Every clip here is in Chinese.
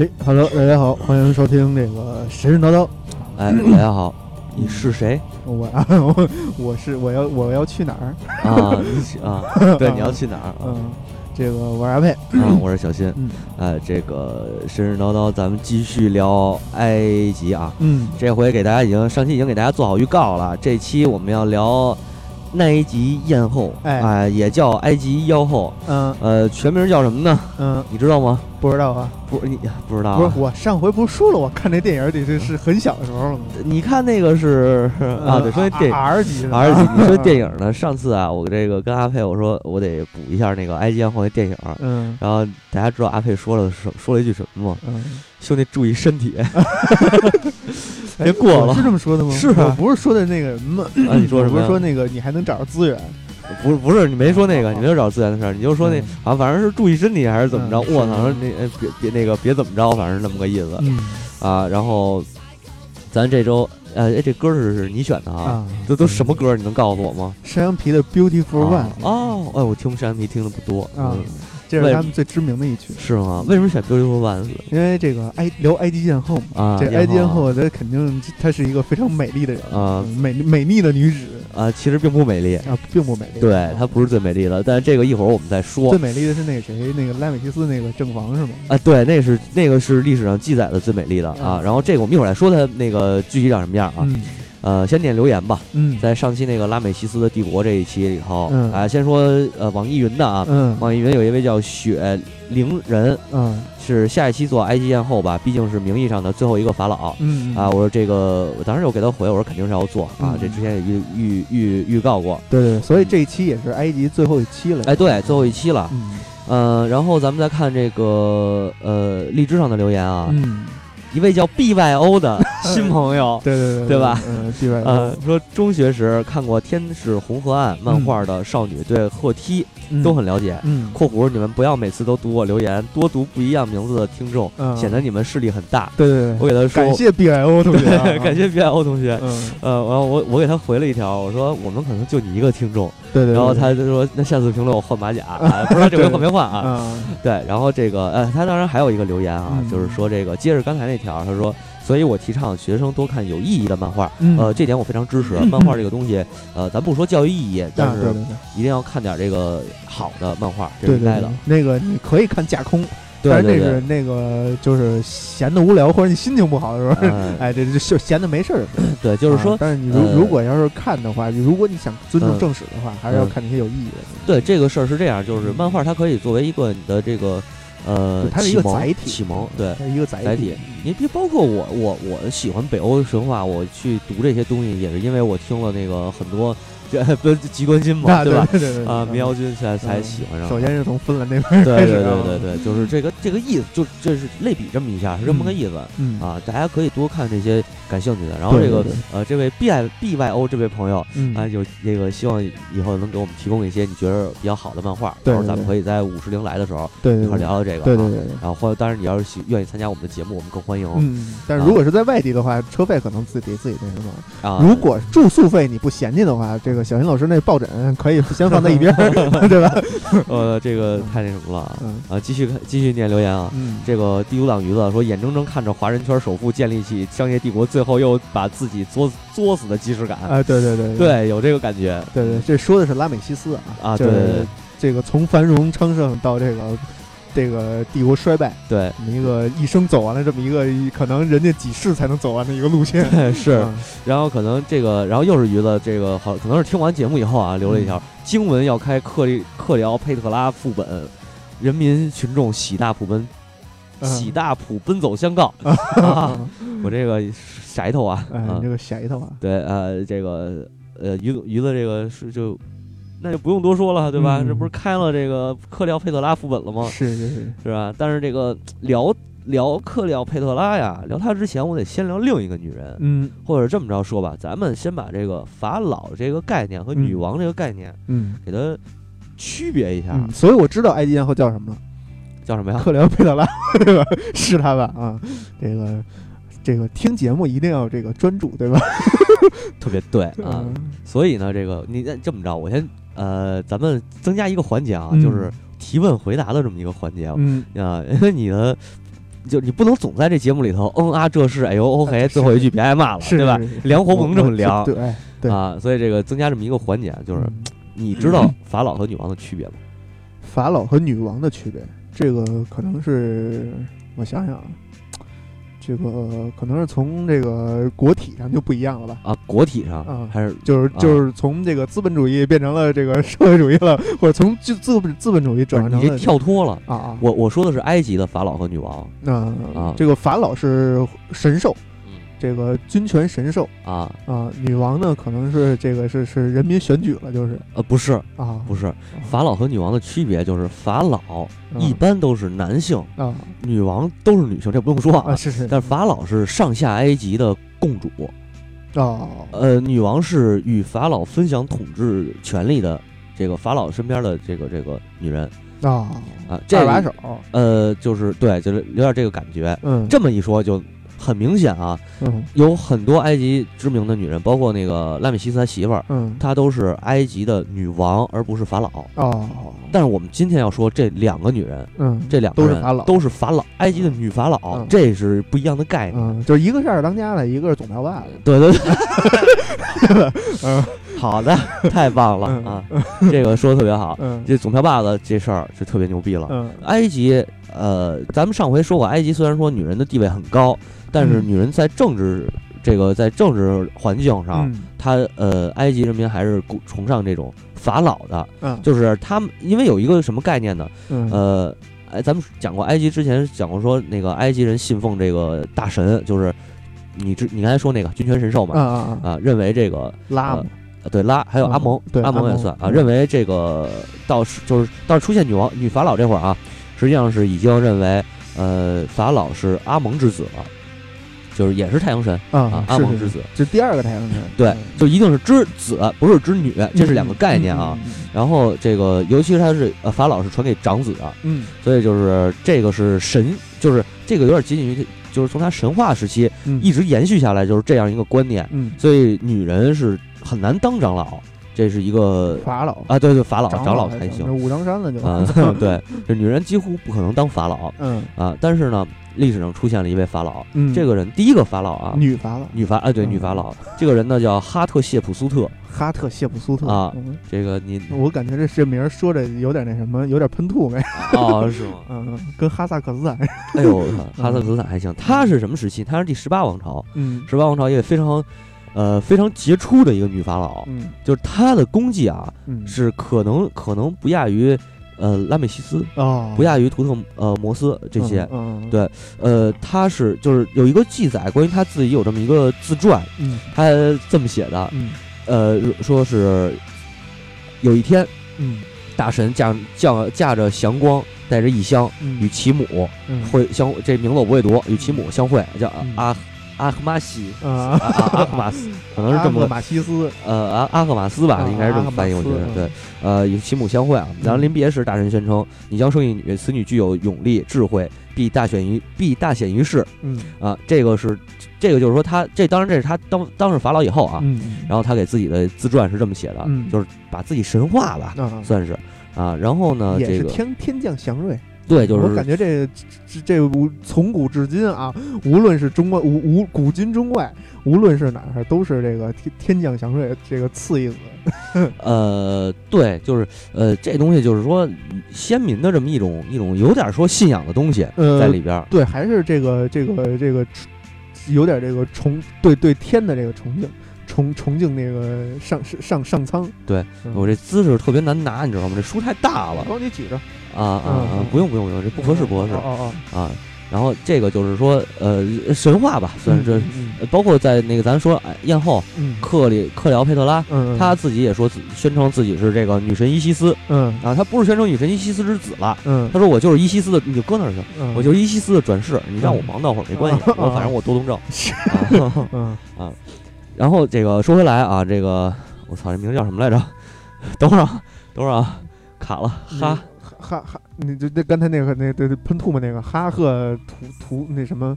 哎，Hello，大家好，欢迎收听这个神神叨叨。哎，大家好，你是谁我啊，我 我是我要我要去哪儿？啊？你是啊？对，你要去哪儿啊？嗯，这个我是阿佩。啊，我是小新。嗯哎，这个神神叨叨，咱们继续聊埃及啊。嗯，这回给大家已经上期已经给大家做好预告了，这期我们要聊埃及艳后，哎也叫埃及妖后。嗯呃，全名叫什么呢？嗯，你知道吗？不知道啊，不，你不知道、啊？不是我上回不是说了，我看那电影得是是很小的时候了吗？你看那个是啊，对，说那电影 R 级的 R 级，你说电影呢？上次啊，我这个跟阿佩我说我得补一下那个埃及艳后那电影，嗯然后大家知道阿佩说了说说了一句什么吗？嗯，兄弟注意身体哎 别过了是这么说的吗？是不是说的那个什么？啊！你说什么不是说那个你还能找着资源？不是不是，你没说那个，哦你没有找资源的事儿，你就说那嗯啊，反正是注意身体还是怎么着？嗯是我操，那呃别别那个别怎么着，反正是那么个意思嗯啊。然后咱这周呃，哎这歌是是你选的啊？啊，这都什么歌？你能告诉我吗？山羊皮的 Beautiful 啊 One 哦，哎，我听山羊皮听的不多啊嗯，这是他们最知名的一曲。是吗？为什么选 Beautiful Ones 因为这个埃聊埃及艳后嘛，啊？这埃及艳后后她肯定她是一个非常美丽的人啊嗯美美丽的女子啊，其实并不美丽，啊，并不美丽。对，它不是最美丽的，但是这个一会儿我们再说最。美丽的是那个谁，那个莱美西斯那个正房是吗？啊，对，那是那个是历史上记载的最美丽的啊。嗯然后这个我们一会儿来说它那个具体长什么样啊。嗯呃，先点留言吧，嗯。在上期那个拉美西斯的帝国这一期里头，嗯啊，先说呃网易云的啊，嗯。网易云有一位叫雪灵人，嗯。是下一期做埃及艳后吧，毕竟是名义上的最后一个法老。嗯啊，我说这个，我当时我给他回，我说肯定是要做啊嗯，这之前也预预预预告过，对对，所以这一期也是埃及最后一期了。哎，对，最后一期了，嗯。嗯、然后咱们再看这个呃荔枝上的留言啊，嗯，一位叫 BYO 的新朋友，对对对对吧？嗯，对吧？呃，说中学时看过《天使红河岸》漫画的少女对鹤梯嗯都很了解。嗯（括弧你们不要每次都读我留言，多读不一样名字的听众，嗯显得你们势力很大。对对对，我给他说，感谢 B Y O 同学 感谢 BYO 同学。嗯，呃，然后我我给他回了一条，我说我们可能就你一个听众，对对，然后对他就说那下次评论我换马甲，啊 不知道这回换没换啊？啊，对，然后这个呃，他当然还有一个留言啊，嗯就是说这个接着刚才那条，他说，所以我提倡学生多看有意义的漫画，嗯呃，这点我非常支持。嗯漫画这个东西，呃，咱不说教育意义，但是一定要看点这个好的漫画，是应该的。，那个你可以看架空，对对对但是那是，那个就是闲的无聊或者你心情不好的时候，嗯哎，这这就闲的没事儿的时候。对，就是说啊，但是你如呃如果要是看的话，如果你想尊重嗯正史的话，还是要嗯看那些有意义的。对这个事儿是这样，就是漫画它可以作为一个你的这个呃它是一个载体启蒙，对。它是一个载载体，你别包括我，我我喜欢北欧神话，我去读这些东西也是因为我听了那个很多，这 不极端心嘛，啊对吧？对对对啊，嗯民谣军才才喜欢上。首先是从芬兰那边对对对对对，就是这个这个意思，就这是类比这么一下，是这么个意思。嗯啊，大家可以多看这些感兴趣的。然后这个对对对呃，这位 B I B Y O 这位朋友嗯啊，有这个希望以后能给我们提供一些你觉得比较好的漫画，对然后咱们可以在五十铃来的时候对对对一块聊聊这个。啊对对对。对。然后或当然你要是喜愿意参加我们的节目，我们更欢迎嗯，但啊是如果是在外地的话，车费可能自己得自己那什么。啊。如果住宿费你不嫌弃的话，这个小新老师那抱枕可以先放在一边儿，对吧？呃，这个太那什么了啊嗯啊！继续看，继续念留言啊。嗯，这个第五党鱼子说，眼睁睁看着华人圈首富建立起商业帝国，最后又把自己作作死的即视感。啊，对对对对，有这个感觉对对，这说的是拉美西斯啊，啊。对对对这个从繁荣昌盛到这个这个帝国衰败，对。这么一个一生走完了这么一个可能人家几世才能走完的一个路线。对 是。啊。然后可能这个，然后又是鱼子，这个好，可能是听完节目以后啊，留了一条、嗯。经文要开克里克里奥佩特拉副本，人民群众喜大普奔，嗯。喜大普奔走相告。啊。我这个舌头啊，哎，啊。你这个舌头啊，对，呃，这个呃，鱼子鱼子这个是就，那就不用多说了，对吧？嗯这不是开了这个克里奥佩特拉副本了吗？是是是，是吧？但是这个聊聊克里奥佩特拉呀，聊她之前，我得先聊另一个女人，嗯或者这么着说吧，咱们先把这个法老这个概念和女王这个概念嗯给它区别一下，嗯，所以我知道埃及艳后叫什么了，叫什么呀？克里奥佩特拉，对吧？是他吧？啊，这个这个听节目一定要这个专注，对吧？特别对 啊。嗯所以呢，这个你那这么着，我先呃，咱们增加一个环节啊，嗯。就是提问回答的这么一个环节啊。嗯。啊，因为你的就你不能总在这节目里头嗯啊这是哎呦 OK，最后一句别挨骂了，是对吧？凉活不能这么我凉。对哎对。啊，所以这个增加这么一个环节，就是嗯。你知道 法老和女王的区别吗？法老和女王的区别，这个可能是我想想啊，这个可能是从这个国体上就不一样了吧。啊，国体上啊还是就是就是从这个资本主义变成了这 个社会主义了，或者从资资本资本主义转换成了跳脱了？啊啊，我我说的是埃及的法老和女王，那啊。这个法老是神兽，嗯这个君权神授。啊。啊，女王呢可能是这个是是人民选举了，就是。呃不是啊，不是，法老和女王的区别就是法老嗯一般都是男性，啊。女王都是女性，这不用说啊。是是，但是法老是上下埃及的共主，哦。呃，女王是与法老分享统治权力的这个法老身边的这个这个女人。啊啊，这二把手，呃就是对，就是有点这个感觉。嗯。这么一说就很明显啊，嗯。有很多埃及知名的女人，包括那个拉美西斯他媳妇儿，嗯。她都是埃及的女王，而不是法老。哦。但是我们今天要说这两个女人，嗯。这两个人都是法老。都是法老，埃及的女法老，嗯。这是不一样的概念。嗯，就是一个是二当家的，一个是总票爸的，对对对，嗯好的，太棒了嗯。啊！这个说的特别好。嗯。这总票把子这事儿就特别牛逼了。嗯。埃及，呃，咱们上回说过，埃及虽然说女人的地位很高，但是嗯。女人在政治这个在政治环境上，嗯。她呃，埃及人民还是崇尚这种法老的，嗯。就是他们因为有一个什么概念呢？嗯。呃，哎，咱们讲过埃及之前讲过说那个埃及人信奉这个大神，就是你之你刚才说那个君权神授嘛，啊啊啊。啊，认为这个拉呃对拉还有阿蒙，对阿蒙也算啊，嗯认为这个到是就是到出现女王女法老这会儿啊，实际上是已经认为呃法老是阿蒙之子了，就是也是太阳神啊阿蒙之子，这第二个太阳神，对嗯，就一定是之子，不是之女，这是两个概念啊。，然后这个尤其是他是呃法老是传给长子的，嗯。所以就是这个是神，就是这个有点接近于就是从他神话时期嗯。一直延续下来，就是这样一个观念。嗯。所以女人是很难当长老，这是一个法老啊，对对，法老长老老才行武当山了就啊，对，这女人几乎不可能当法老嗯啊。但是呢，历史上出现了一位法老，嗯，这个人第一个法老啊，女法老女法啊，对，嗯女法老，这个人呢叫哈特谢普苏特，哈特谢普苏特啊嗯这个你我感觉这这名儿说着有点那什么，有点喷吐没？哦是吗？嗯，跟哈萨克斯坦，哎呦，哈萨克斯坦还行，他是什么时期？他是第十八王朝，嗯十八王朝也非常。呃，非常杰出的一个女法老，嗯。就是她的功绩啊，嗯。是可能可能不亚于，呃，拉美西斯，哦，不亚于图特呃摩斯这些。嗯，嗯对呃，她是就是有一个记载，关于她自己有这么一个自传，嗯。她这么写的，嗯。呃，说是有一天嗯。大神驾驾驾着祥光，带着异香，与嗯其母嗯。会相这名字我不会读，与其母相会，叫嗯。阿阿赫马西，啊。阿赫马斯，可能是这么个阿赫马西斯，呃阿阿赫马斯吧，啊应该是这么翻译，我觉得对。呃，与其母相会啊。然后临别时，大神宣称：“你将生一女，此女具有勇力、智慧，必大显于必大显于世。”嗯。啊，这个是这个就是说他这当然这是他当当上法老以后啊，嗯。然后他给自己的自传是这么写的，嗯。就是把自己神化吧，啊，算是。啊。然后呢，这个天天降祥瑞，对，就是我感觉这这这无从古至今啊，无论是中外无无古今中外，无论是哪儿，都是这个天天降祥瑞这个次一子。呃，对，就是呃，这东西就是说先民的这么一种一种有点说信仰的东西呃在里边儿。对，还是这个这个这个有点这个崇对对天的这个崇敬，崇崇敬那个上上上上苍。对嗯我这姿势特别难拿，你知道吗？这书太大了帮你举着，啊啊啊嗯！不用不用不用，这不合适不合适。哦哦啊。然后这个就是说呃神话吧，哦，算是这。包括在那个咱说哎艳后嗯。克里克里奥佩特拉，嗯，她自己也说自宣称自己是这个女神伊西斯嗯。啊，她不是宣称女神伊西斯之子了，嗯。她说我就是伊西斯的，你就搁那儿去，嗯，我就是伊西斯的转世，你让我忙到会儿没关系，嗯。我反正我多动症。是。啊 嗯。然后这个说回来啊，这个我操，这名字叫什么来着？等会儿啊，等会儿啊，卡了，哈哈哈，你就那刚才那个那对对喷吐沫那个哈赫图图那什么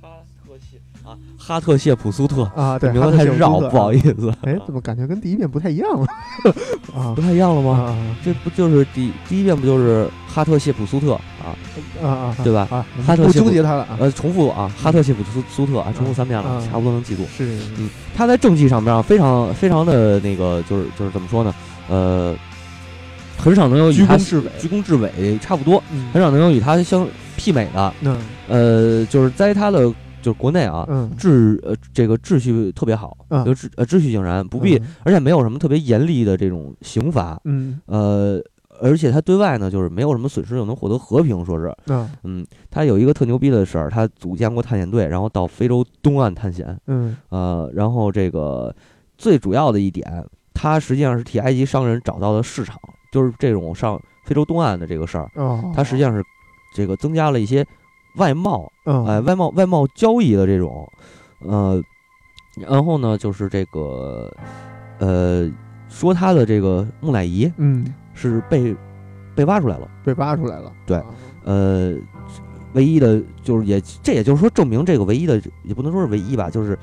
哈特谢啊，哈特谢普苏特，啊？对，名字太绕，不好意思，哎，怎么感觉跟第一遍不太一样了？啊不太一样了吗？啊这不就是第第一遍不就是哈特谢普苏特啊？啊，啊啊，对吧啊，哈特谢普纠结他了啊，呃，重复啊，哈特谢普苏苏特啊，重复三遍了，啊差不多能记住。是，嗯，他在政绩上面啊非常非常的那个，就是就是怎么说呢？呃，很少能有与他居功至伟，居功至伟差不多，嗯。很少能有与他相媲美的。嗯。呃，就是在他的就是国内啊，嗯。秩呃这个秩序特别好，嗯。就秩呃秩序井然，不必，而且没有什么特别严厉的这种刑罚。嗯。呃，而且他对外呢，就是没有什么损失，又能获得和平，说是，嗯。嗯，他有一个特牛逼的事儿，他组建过探险队，然后到非洲东岸探险，嗯。呃，然后这个最主要的一点，他实际上是替埃及商人找到了市场，就是这种上非洲东岸的这个事儿，它，实际上是这个增加了一些外贸，嗯哎，外贸外贸交易的这种，呃，然后呢，就是这个，呃，说他的这个木乃伊嗯。是被被挖出来了，被挖出来了，对啊。呃，唯一的就是也这也就是说证明这个唯一的也不能说是唯一吧，就是，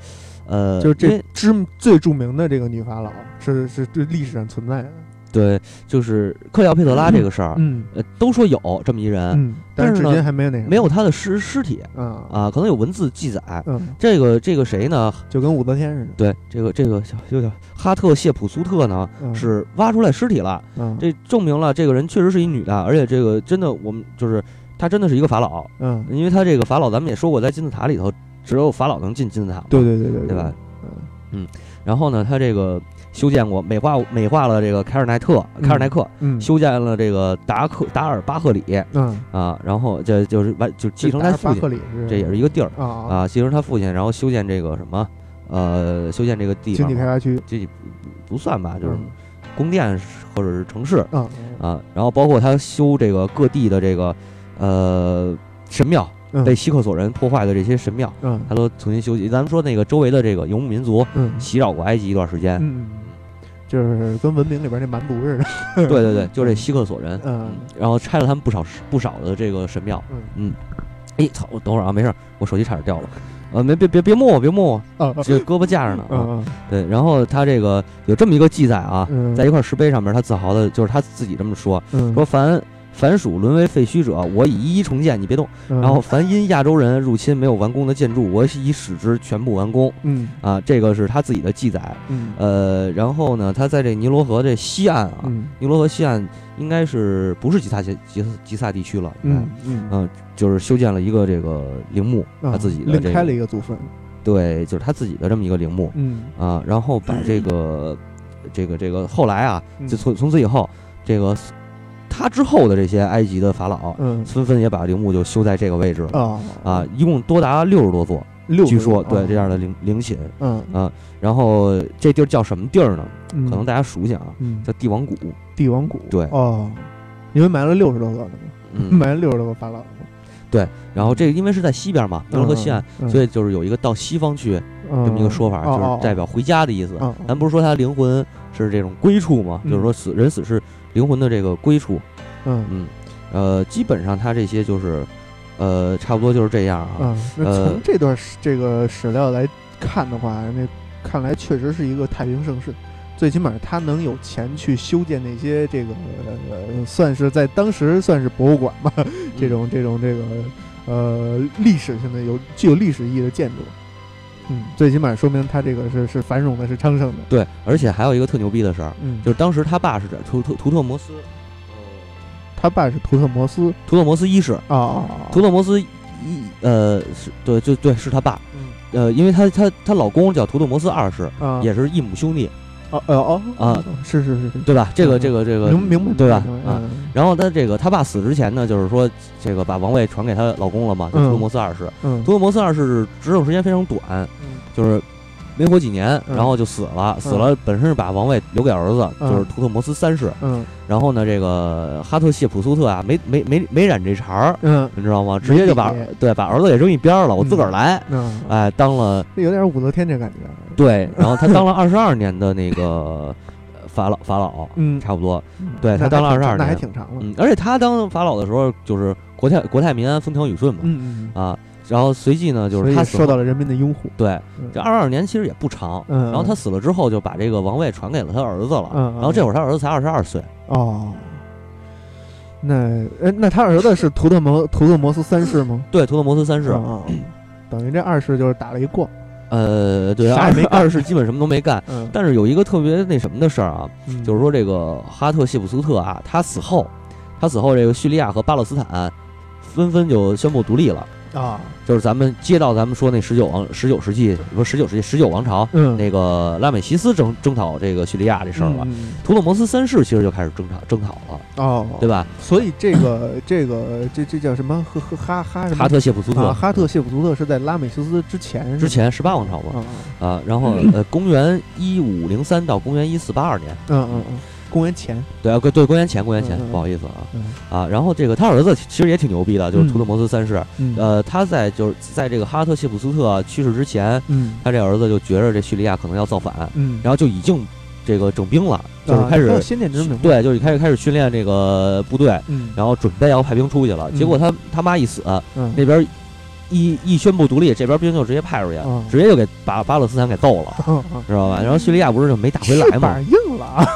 呃，就是这知最著名的这个女法老是是对历史上存在的，对，就是克里奥佩特拉这个事儿，嗯呃，都说有这么一人，嗯，但是至今还没有那个没有他的尸尸体啊啊，可能有文字记载。嗯，这个这个谁呢？就跟武则天似的，对，这个这个小就叫哈特谢普苏特呢，嗯是挖出来尸体了，嗯这证明了这个人确实是一女的，而且这个真的我们就是她真的是一个法老，嗯，因为她这个法老咱们也说过，在金字塔里头只有法老能进金字塔，对对对对对吧？嗯然后呢，他这个修建过美化美化了这个凯尔奈特凯尔奈克，嗯。修建了这个达克达尔巴赫里嗯，啊，然后这就是完就继承他父亲，这也是一个地儿啊啊，继承他父亲，然后修建这个什么呃，修建这个地经方经，济开发区。这不不算吧，就是嗯宫殿或者是城市啊啊，然后包括他修这个各地的这个呃神庙，嗯。被希克索人破坏的这些神庙，嗯。他都重新修葺。咱们说那个周围的这个游牧民族嗯。袭扰过埃及一段时间，嗯，就是跟文明里边那蛮族似的，对 对对，就这希克索人，嗯然后拆了他们不少不少的这个神庙。嗯哎，操！我等会儿啊，没事儿，我手机差点掉了。呃，没别别别摸我，别摸我，啊这胳膊架着呢 啊。嗯对，然后他这个有这么一个记载啊，嗯，在一块石碑上面，他自豪的就是他自己这么说：嗯说凡凡属沦为废墟者，我已一一重建，你别动。嗯。然后凡因亚洲人入侵没有完工的建筑，我已使之全部完工。嗯。啊，这个是他自己的记载。嗯。呃，然后呢，他在这尼罗河这西岸啊，嗯。尼罗河西岸应该是不是吉萨吉吉吉萨地区了？嗯嗯。嗯，就是修建了一个这个陵墓，他啊自己的这另开了个一个祖坟，对，就是他自己的这么一个陵墓。嗯。啊，然后把这个这个这个后来啊，嗯。就从从此以后，这个他之后的这些埃及的法老嗯。纷纷也把陵墓就修在这个位置了。啊啊，一共多达六十多座，六据说对这样的陵陵寝，嗯。然后这地儿叫什么地儿呢？嗯。可能大家熟悉啊，嗯。叫帝王谷。帝王谷对。哦，因为埋了六十多个呢嘛，嗯，埋了六十多个法老，对然后这个因为是在西边嘛，尼罗河西岸，嗯。所以就是有一个到西方去这这么一个说法，哦就是代表回家的意思。嗯。咱不是说他灵魂是这种归处吗？嗯就是说死人死是灵魂的这个归处。嗯嗯，呃，基本上他这些就是，呃，差不多就是这样啊。嗯，那呃从这段史这个史料来看的话，那看来确实是一个太平盛世。最起码他能有钱去修建那些这个呃，算是在当时算是博物馆吧，这种这种这个呃历史性的有具有历史意义的建筑。嗯，最起码说明他这个是是繁荣的，是昌盛的。对，而且还有一个特牛逼的事儿，嗯，就是当时他爸是这图图图特摩斯，他爸是图特摩斯？图特摩斯一世，啊啊，图特摩斯一呃是对就对是他爸，嗯。呃，因为他他她老公叫图特摩斯二世，啊。也是异母兄弟，哦哦哦啊，是是是是，对吧？这个嗯这个这个明明白对吧？啊嗯然后他这个他爸死之前呢，就是说这个把王位传给她老公了嘛，图特摩斯二世。嗯。图特摩斯二世执政时间非常短，嗯。就是没活几年，嗯然后就死了。死了本身是把王位留给儿子，嗯就是图特摩斯三世。嗯然后呢，这个哈特谢普苏特啊，没没没没染这茬儿，嗯你知道吗？直接就把对把儿子也扔一边儿了，我自个儿来。嗯，哎，当了这有点武则天这感觉。对，然后他当了二十二年的那个呃法老法老，嗯，差不多。嗯对他当了22那还年挺长了。嗯，而且他当法老的时候，就是国泰国泰民安，风调雨顺嘛。嗯嗯啊，然后随即呢，就是他受到了人民的拥护。对嗯这二十二年其实也不长。嗯，然后他死了之后，就把这个王位传给了他儿子了。然后这会儿他儿子才二十二岁。哦，那哎，那他儿子是图特摩图特摩斯三世吗？对，图特摩斯三世，啊，等于这二世就是打了一逛。呃，对，二没二世基本什么都没干。嗯，但是有一个特别那什么的事儿啊，嗯就是说这个哈特谢普苏特啊，他死后，他死后，这个叙利亚和巴勒斯坦纷纷就宣布独立了。啊，就是咱们接到咱们说那十九王十九世纪不是十九世纪十九王朝，嗯，那个拉美西斯征征讨这个叙利亚这事儿了。嗯图勒摩斯三世其实就开始征讨征讨了，哦，对吧？所以这个 这个这这叫什么？呵呵哈哈什么？哈特谢普苏特，啊，哈特谢普苏特是在拉美西斯之前，之前十八王朝嘛。啊，啊，然后呃，公元一五零三到公元一四八二年，嗯嗯嗯，公元前，对啊，对对，公元前，公元前嗯嗯，不好意思啊。嗯。啊，然后这个他儿子其实也挺牛逼的，就是嗯。图特摩斯三世，嗯。呃，他在就是在这个哈特谢普苏特去世之前，嗯。他这儿子就觉着这叙利亚可能要造反，嗯，然后就已经这个整兵了，就是啊开始还有先见之明，，对，就是开始开始训练这个部队，嗯，然后准备要派兵出去了。嗯。结果他他妈一死，嗯。那边一一宣布独立，这边兵就直接派出去嗯，直接就给把巴勒斯坦给揍了，知道吧？然后叙利亚不是就没打回来嘛翅膀？硬了啊，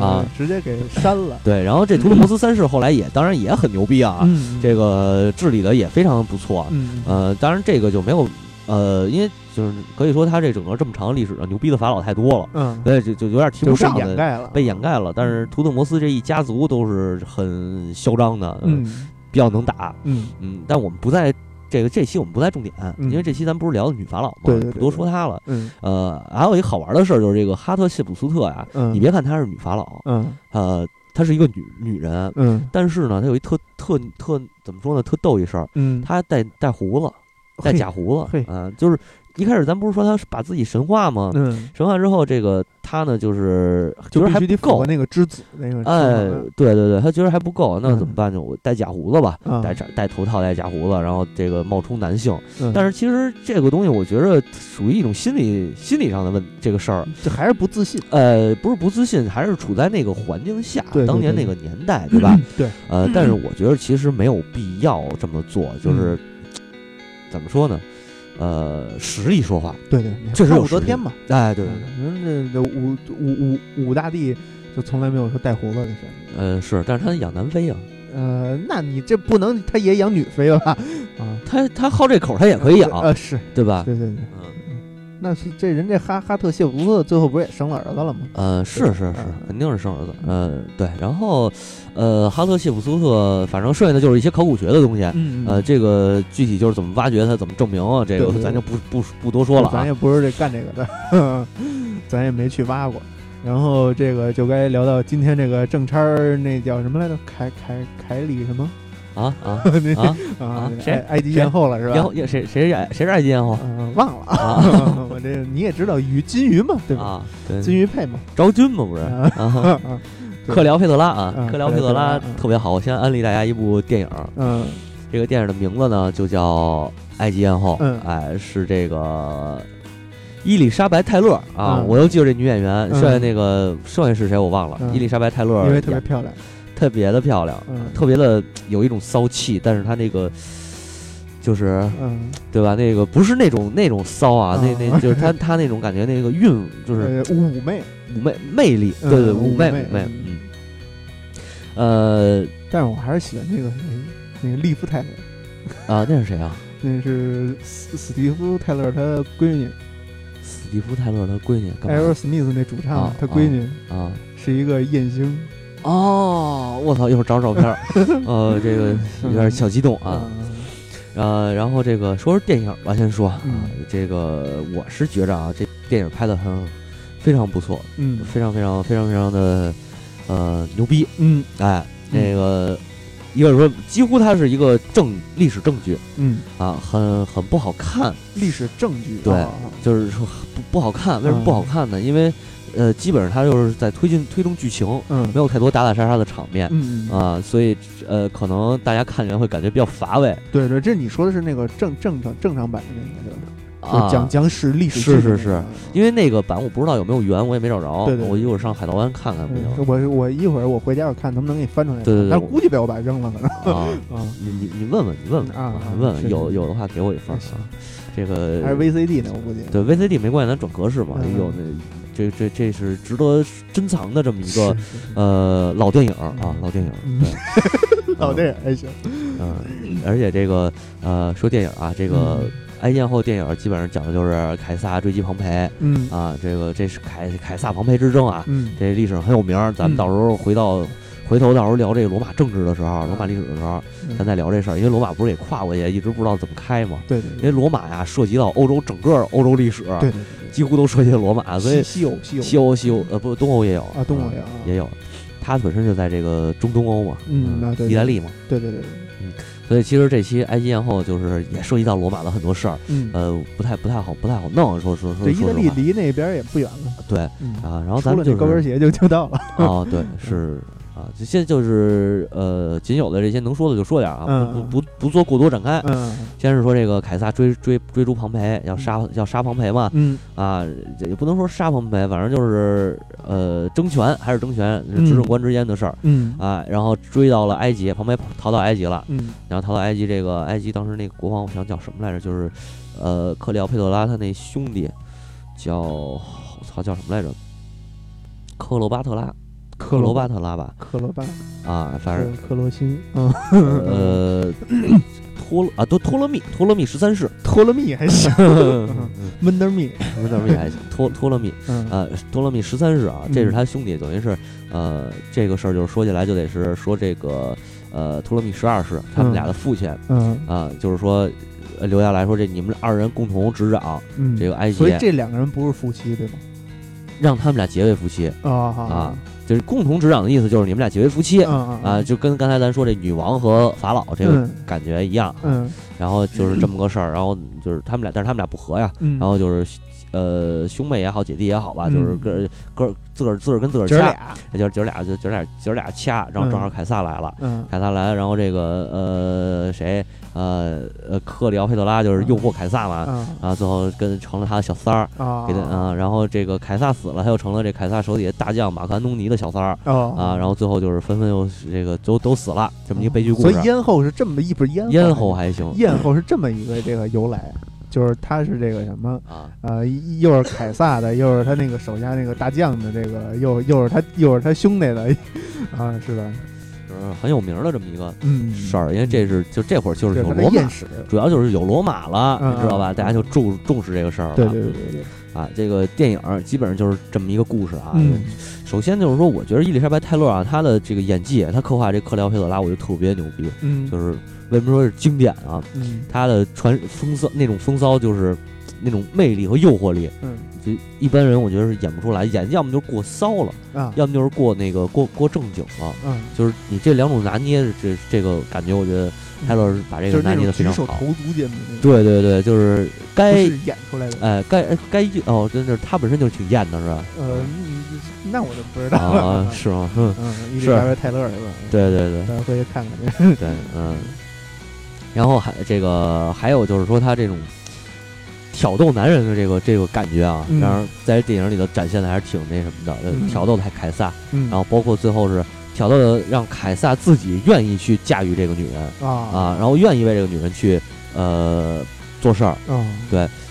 啊，直接给删了。对，然后这图特摩斯三世后来也当然也很牛逼啊，嗯，这个治理的也非常不错。嗯呃，当然这个就没有呃，因为就是可以说他这整个这么长的历史上，牛逼的法老太多了，嗯，所以就就有点提就被不上的。掩盖了，被掩盖了，但是图特摩斯这一家族都是很嚣张的，嗯比较能打，嗯嗯，但我们不在这个这期我们不在重点，嗯因为这期咱不是聊的女法老嘛，不多说她了。嗯呃，还有一个好玩的事儿就是这个哈特谢普斯特呀，嗯，你别看她是女法老，嗯呃，她是一个女女人，嗯但是呢，她有一特特特怎么说呢，特逗一事儿，嗯，她带带胡子，带假胡子嘿，嗯，就是一开始咱不是说他把自己神化吗？嗯，神化之后，这个他呢就是觉得还不够那个之子那个，哎，对对对，他觉得还不够，那嗯怎么办呢？我戴假胡子吧，啊戴假戴头套，戴假胡子，然后这个冒充男性。嗯但是其实这个东西，我觉得属于一种心理心理上的问这个事儿。这还是不自信，呃，不是不自信，还是处在那个环境下，对对当年那个年代，对吧？？对，呃，但是我觉得其实没有必要这么做，就是、嗯怎么说呢？呃，实力说话，对对，怕确实有武则天嘛，哎，对对对，人这这武武武武大帝就从来没有说带胡子的事儿。呃是，但是他养南妃啊，呃，那你这不能，他也养女妃吧？啊，他他好这口，他也可以养，呃，是对吧？对对对，嗯。那是这人这哈哈特谢普苏特最后不是也生了儿子了吗？呃，是是是嗯，肯定是生儿子。呃，对，然后，呃，哈特谢普苏特，反正剩下的就是一些考古学的东西。嗯呃，这个具体就是怎么挖掘它，怎么证明啊？这个咱就不不不多说了啊。咱也不是这干这个的，咱也没去挖过。然后这个就该聊到今天这个正差儿，那叫什么来着？凯凯凯里什么？啊啊啊！啊 啊，谁埃埃及艳后了是吧？然后也谁谁是爱谁是埃及艳后嗯，忘了啊 我这你也知道鱼金鱼嘛，对吧？金鱼配嘛，昭君嘛不是？克辽佩特拉啊嗯，克辽佩特拉特别好。我先安利大家一部电影，嗯这个电影的名字呢就叫《埃及艳后》，嗯哎，是这个伊丽莎白泰勒啊，嗯我又记住这女演员，嗯剩下那个剩下是谁我忘了，嗯伊丽莎白泰勒因为特别漂亮，特别的漂亮，嗯。特别的有一种骚气，但是她那个就是嗯，对吧？那个不是那种那种骚啊，嗯那那就是她她那种感觉，那个韵就是呃妩媚，妩媚魅力，嗯对对，妩妩媚媚妩媚，嗯，呃但是我还是喜欢那个谁，那个利夫泰勒，啊，那是谁啊？那是史史蒂夫泰勒他闺女，史蒂夫泰勒他闺女干艾嘛？尔史密斯那主唱啊，他闺女啊？是一个艳星哦，我操！一会儿找找照片儿，呃，这个有点小激动啊。嗯呃，然后这个说说电影吧，先说啊，嗯这个我是觉着啊，这电影拍的很非常不错，嗯非常非常非常非常的呃牛逼，嗯哎，嗯那个一个是说几乎它是一个证历史证据嗯，啊，很很不好看，历史证据对啊就是说不不好看，为什么不好看呢？因为呃，基本上它就是在推进推动剧情，嗯没有太多打打杀杀的场面。嗯嗯啊，所以呃，可能大家看起来会感觉比较乏味对对，这你说的是那个正正常正常版的那个对吧？啊。就讲讲史历史是是是因为那个版我不知道有没有源，我也没找着。对对对我一会儿上海盗湾看看不嗯行我我一会儿我回家我看能不能给你翻出来，对对对但是估计被我爸扔了可能 啊？啊，你你你问问你问问啊问问是是有有的话给我一份。这个还是 VCD 呢，我估计。对 VCD 没关系，咱转格式嘛。嗯有那这这这是值得珍藏的这么一个呃老电影啊，老电影。嗯对 老电影还行。嗯，而且这个呃，说电影啊，这个嗯埃及艳后电影基本上讲的就是凯撒追击庞培嗯啊，这个这是凯凯撒庞培之争啊，嗯这历史上很有名儿。咱们嗯到时候回到回头到时候聊这个罗马政治的时候，罗马历史的时候，嗯咱再聊这事儿，因为罗马不是也跨过去，一直不知道怎么开嘛。对对对因为罗马呀，涉及到欧洲整个欧洲历史，对几乎都涉及到罗马，所以西西欧西欧。西欧西欧呃不东欧也有啊东欧也有啊。也有，它本身就在这个中东欧嘛，嗯啊对对意大利嘛，对对对对，所以其实这期埃及艳后就是也涉及到罗马的很多事儿，嗯，呃，不太不太好不太好弄，说说说这意大利离那边也不远了，对嗯。啊，然后咱们就是高跟鞋就就到了。哦对 是。啊，现在就是呃，仅有的这些能说的就说点啊，嗯不不不不做过多展开。嗯先是说这个凯撒追追追逐庞培，要杀要杀庞培嘛，嗯啊，也不能说杀庞培，反正就是呃争权还是争权，执政官之间的事儿嗯啊。然后追到了埃及，庞培逃到埃及了，嗯然后逃到埃及，这个埃及当时那个国王，我想叫什么来着？就是呃克里奥佩特拉他那兄弟叫我操叫什么来着？克罗巴特拉，克罗巴特拉吧？克罗巴。啊，反正。克克罗心 嗯。呃托啊，都托勒密，托勒密十三世，托勒密还行。嗯温德密。不是托勒密还行，托托勒密。嗯。呃，托勒密十三世啊，这是嗯他兄弟，等于是呃，这个事儿就是说起来就得是说这个呃托勒密十二世他们嗯。俩的父亲嗯。啊，就是说呃留下来说这你们二人共同执掌嗯。这个埃及。所以，这两个人不是夫妻对吗？让他们俩结为夫妻，啊啊就是共同执掌的意思就是你们俩结为夫妻嗯啊，就跟刚才咱说这女王和法老这个嗯。感觉一样，嗯。然后就是这么个事儿，然后就是他们俩，但是他们俩不和呀，嗯，然后就是。呃，兄妹也好，姐弟也好吧，嗯。就是个个自个儿自个儿跟自个儿掐，姐儿俩。也就是姐儿俩就姐儿俩姐儿俩掐，然后正好凯撒来了，嗯。凯撒来，然后这个呃谁呃呃克里奥佩特拉就是诱惑凯撒嘛，啊然后最后跟成了他的小三儿，啊给他啊，然后这个凯撒死了，他又成了这凯撒手底下大将马克安东尼的小三儿哦。啊，然后最后就是纷纷又这个都都死了，这么一个悲剧故事。所以咽喉是这么一不是咽咽后喉还行咽喉是这么一个这个由来，就是他是这个什么啊，呃，又是凯撒的，又是他那个手下那个大将的这个，又又是他又是他兄弟的 啊，是吧？就是很有名的这么一个嗯，事儿，因为这是就这会儿就是有罗马主要就是有罗马了，嗯你知道吧？嗯大家就重重视这个事儿了。对对对对对，啊，这个电影儿基本上就是这么一个故事啊。嗯首先就是说，我觉得伊丽莎白泰勒啊，她的这个演技，她刻画这克里奥佩特拉，我觉得特别牛逼。嗯，就是为什么说是经典啊？嗯他的传风骚那种风骚，就是那种魅力和诱惑力，嗯就一般人我觉得是演不出来，演要么就是过骚了，啊要么就是过那个过过正经了。嗯，就是你这两种拿捏，这这个感觉，我觉得泰勒是把这个拿捏的非常好。投足间的对对对，就是该是演出来的。哎该哎该哦，真的是他本身就是挺艳的，是吧？呃，嗯那我就不知道了啊。是吗？嗯，嗯，伊丽是莎白泰勒是吧？对对对咱回去看看去。对，嗯。然后还这个还有就是说他这种挑逗男人的这个这个感觉啊，当然后在电影里头展现的还是挺那什么的，挑逗的还凯撒，嗯。然后包括最后是挑逗的让凯撒自己愿意去驾驭这个女人啊。啊，然后愿意为这个女人去呃做事儿，啊，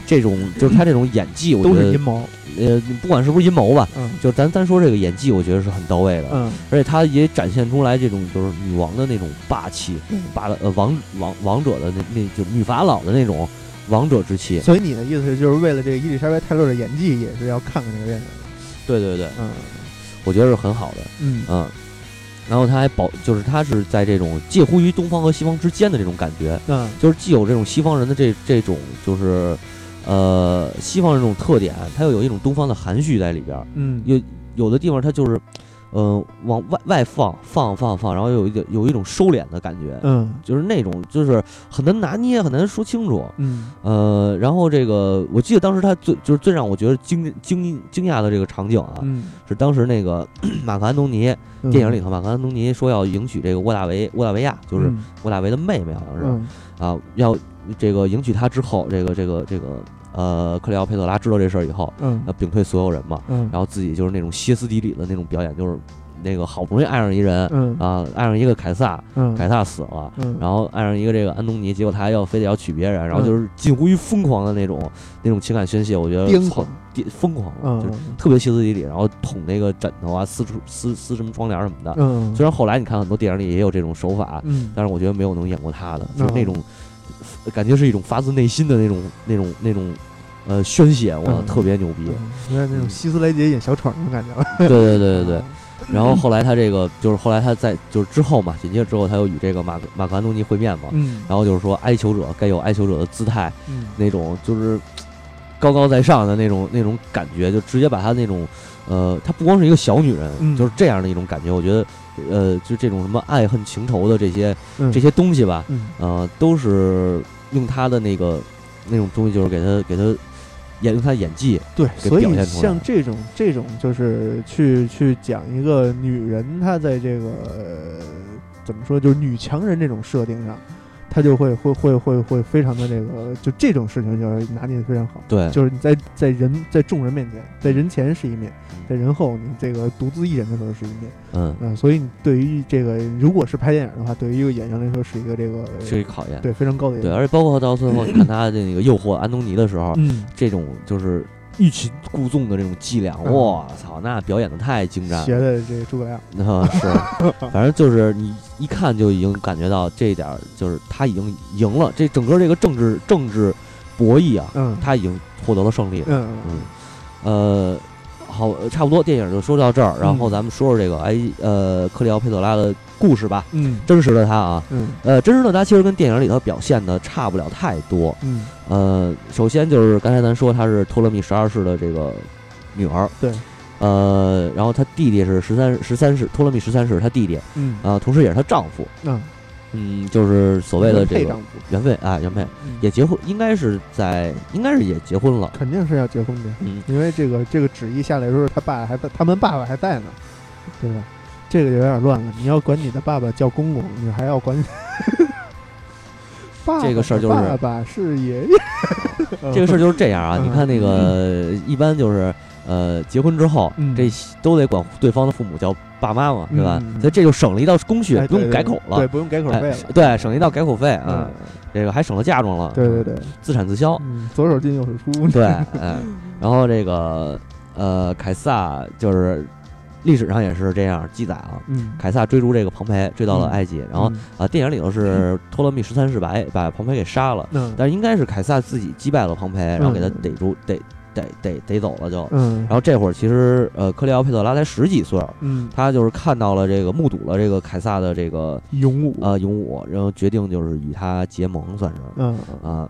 这种就是他这种演技，我觉得都是阴谋。呃不管是不是阴谋吧，嗯就咱单说这个演技，我觉得是很到位的，嗯而且他也展现出来这种就是女王的那种霸气，嗯霸呃王王王者的那那就女法老的那种王者之气。所以你的意思是，就是为了这个伊丽莎白泰勒的演技，也是要看看这个电影。对对对，嗯我觉得是很好的，嗯嗯。然后他还保，就是他是在这种介乎于东方和西方之间的这种感觉，嗯就是既有这种西方人的这这种就是，呃，西方这种特点，它又有一种东方的含蓄在里边儿。嗯。有有的地方它就是，呃，往外外放放放放，然后有一点有一种收敛的感觉，嗯。就是那种就是很难拿捏，很难说清楚。嗯。呃，然后这个我记得当时他最就是最让我觉得惊惊惊讶的这个场景啊，嗯，是当时那个 马克安东尼电影里头，马克安东尼说要迎娶这个沃大维沃大维亚，就是嗯。沃大维的妹妹，好像是、嗯。啊，要这个迎娶她之后，这个这个这个呃克里奥佩特拉知道这事儿以后，嗯。要屏退所有人嘛，嗯，然后自己就是那种歇斯底里的那种表演，就是那个好不容易爱上一人嗯。啊，爱上一个凯撒，嗯。凯撒死了。嗯，然后爱上一个这个安东尼，结果他还要非得要娶别人，然后嗯。就是近乎于疯狂的那种那种情感宣泄，我觉得操癫狂。癫疯狂就是特别歇斯底里，然后捅那个枕头啊，撕出撕撕什么窗帘什么的。嗯，虽然后来你看很多电影里也有这种手法，嗯，但是我觉得没有能演过他的，就是那嗯种感觉是一种发自内心的那种那种那种呃宣泄，我嗯特别牛逼。有点那种希斯莱杰演小丑那种感觉了。对对对对对。然后后来他这个就是后来他在就是之后嘛，紧接着之后他又与这个马克马克安东尼会面嘛，嗯然后就是说哀求者该有哀求者的姿态，嗯那种就是高高在上的那种那种感觉，就直接把他那种呃，她不光是一个小女人，嗯就是这样的一种感觉。我觉得呃，就这种什么爱恨情仇的这些嗯这些东西吧，嗯呃，都是用他的那个那种东西，就是给他给他演用他的演技，对，给所以像这种这种就是去去讲一个女人她在这个、呃、怎么说，就是女强人这种设定上，她就会会会会会非常的这个，就这种事情就是拿捏的非常好。对，就是你在在人在众人面前，在人前是一面，在人后你这个独自一人的时候是一面，嗯，嗯、所以你对于这个如果是拍电影的话，对于一个演员来说是一个这个是一个考验。对非常高的一对，而且包括到最后，你看他的那个诱惑安东尼的时候，嗯这种就是欲擒故纵的这种伎俩，嗯我操，那表演的太精湛了。学的这个诸葛亮，啊，是，反正就是你一看就已经感觉到这一点儿，就是他已经赢了。这整个这个政治政治博弈啊，嗯他已经获得了胜利了。嗯嗯，呃，好，差不多电影就说到这儿，然后嗯咱们说说这个哎呃克里奥佩特拉的故事吧，嗯。真实的他啊，嗯。呃，真实的他其实跟电影里头表现的差不了太多。嗯。呃，首先就是刚才咱说她是托勒密十二世的这个女儿，对，呃，然后她弟弟是十三十三世，托勒密十三世她弟弟。嗯。啊、同时也是她丈夫，嗯，嗯，就是所谓的这个原配啊，原配。嗯。也结婚，应该是在，应该是也结婚了，肯定是要结婚的，嗯，因为这个这个旨意下来的时候，他爸还在，他们爸爸还在呢，对吧？这个就有点乱了。你要管你的爸爸叫公公，你还要管 爸爸这个事儿就是爸爸是爷爷。这个事儿就是这样啊，嗯你看那个一般就是呃结婚之后，嗯这都得管对方的父母叫爸妈嘛，对吧？嗯所以这就省了一道工序，哎不用改口了，对，不用改口费哎了。对，省了一道改口费啊，嗯，这个还省了嫁妆了，对对对，自产自销，嗯，左手进右手出。对，哎，然后这个呃凯撒就是历史上也是这样记载啊。嗯，凯撒追逐这个庞培，追到了嗯。埃及，然后嗯。啊，电影里头是托勒密十三世把把庞培给杀了，嗯。但是应该是凯撒自己击败了庞培，然后给他嗯。逮住逮逮逮逮走了就。嗯，然后这会儿其实呃，克利奥佩特拉才十几岁，嗯，他就是看到了这个目睹了这个凯撒的这个勇武，呃勇武，然后决定就是与他结盟，算是嗯。啊。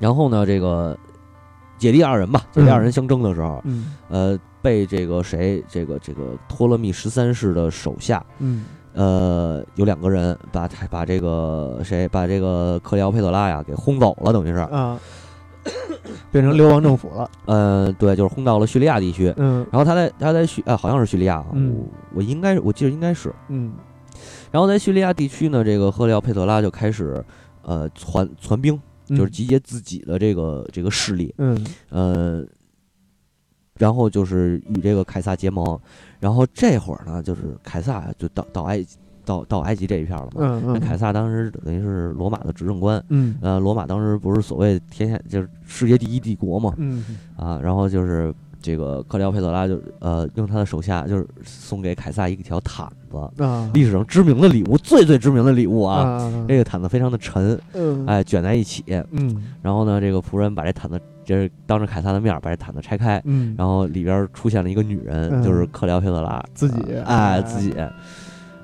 然后呢，这个姐弟二人吧，姐弟二人相争的时候，嗯。呃，被这个谁，这个这个托勒密十三世的手下，嗯呃，有两个人把他把这个谁把这个克里奥佩特拉呀给轰走了，等于是，啊，变成流亡政府了。呃，对，就是轰到了叙利亚地区。嗯然后他在他在叙啊，好像是叙利亚我我应该我记得应该是。嗯然后在叙利亚地区呢，这个赫利奥佩特拉就开始呃传传兵，就是集结自己的这个这个势力，嗯呃，然后就是与这个凯撒结盟。然后这会儿呢，就是凯撒就到到埃及到到埃及这一片了嘛。嗯嗯，那凯撒当时等于是罗马的执政官，嗯。呃，罗马当时不是所谓天下就是世界第一帝国嘛，嗯。啊，然后就是这个克里奥佩特拉就呃用他的手下就是送给凯撒一条毯子，啊。历史上知名的礼物，最最知名的礼物啊，啊。这个毯子非常的沉，嗯。哎，卷在一起，嗯。然后呢，这个仆人把这毯子就是当着凯撒的面儿把这毯子拆开，嗯，然后里边出现了一个女人，嗯。就是克里奥佩特拉自己呃哎，自己，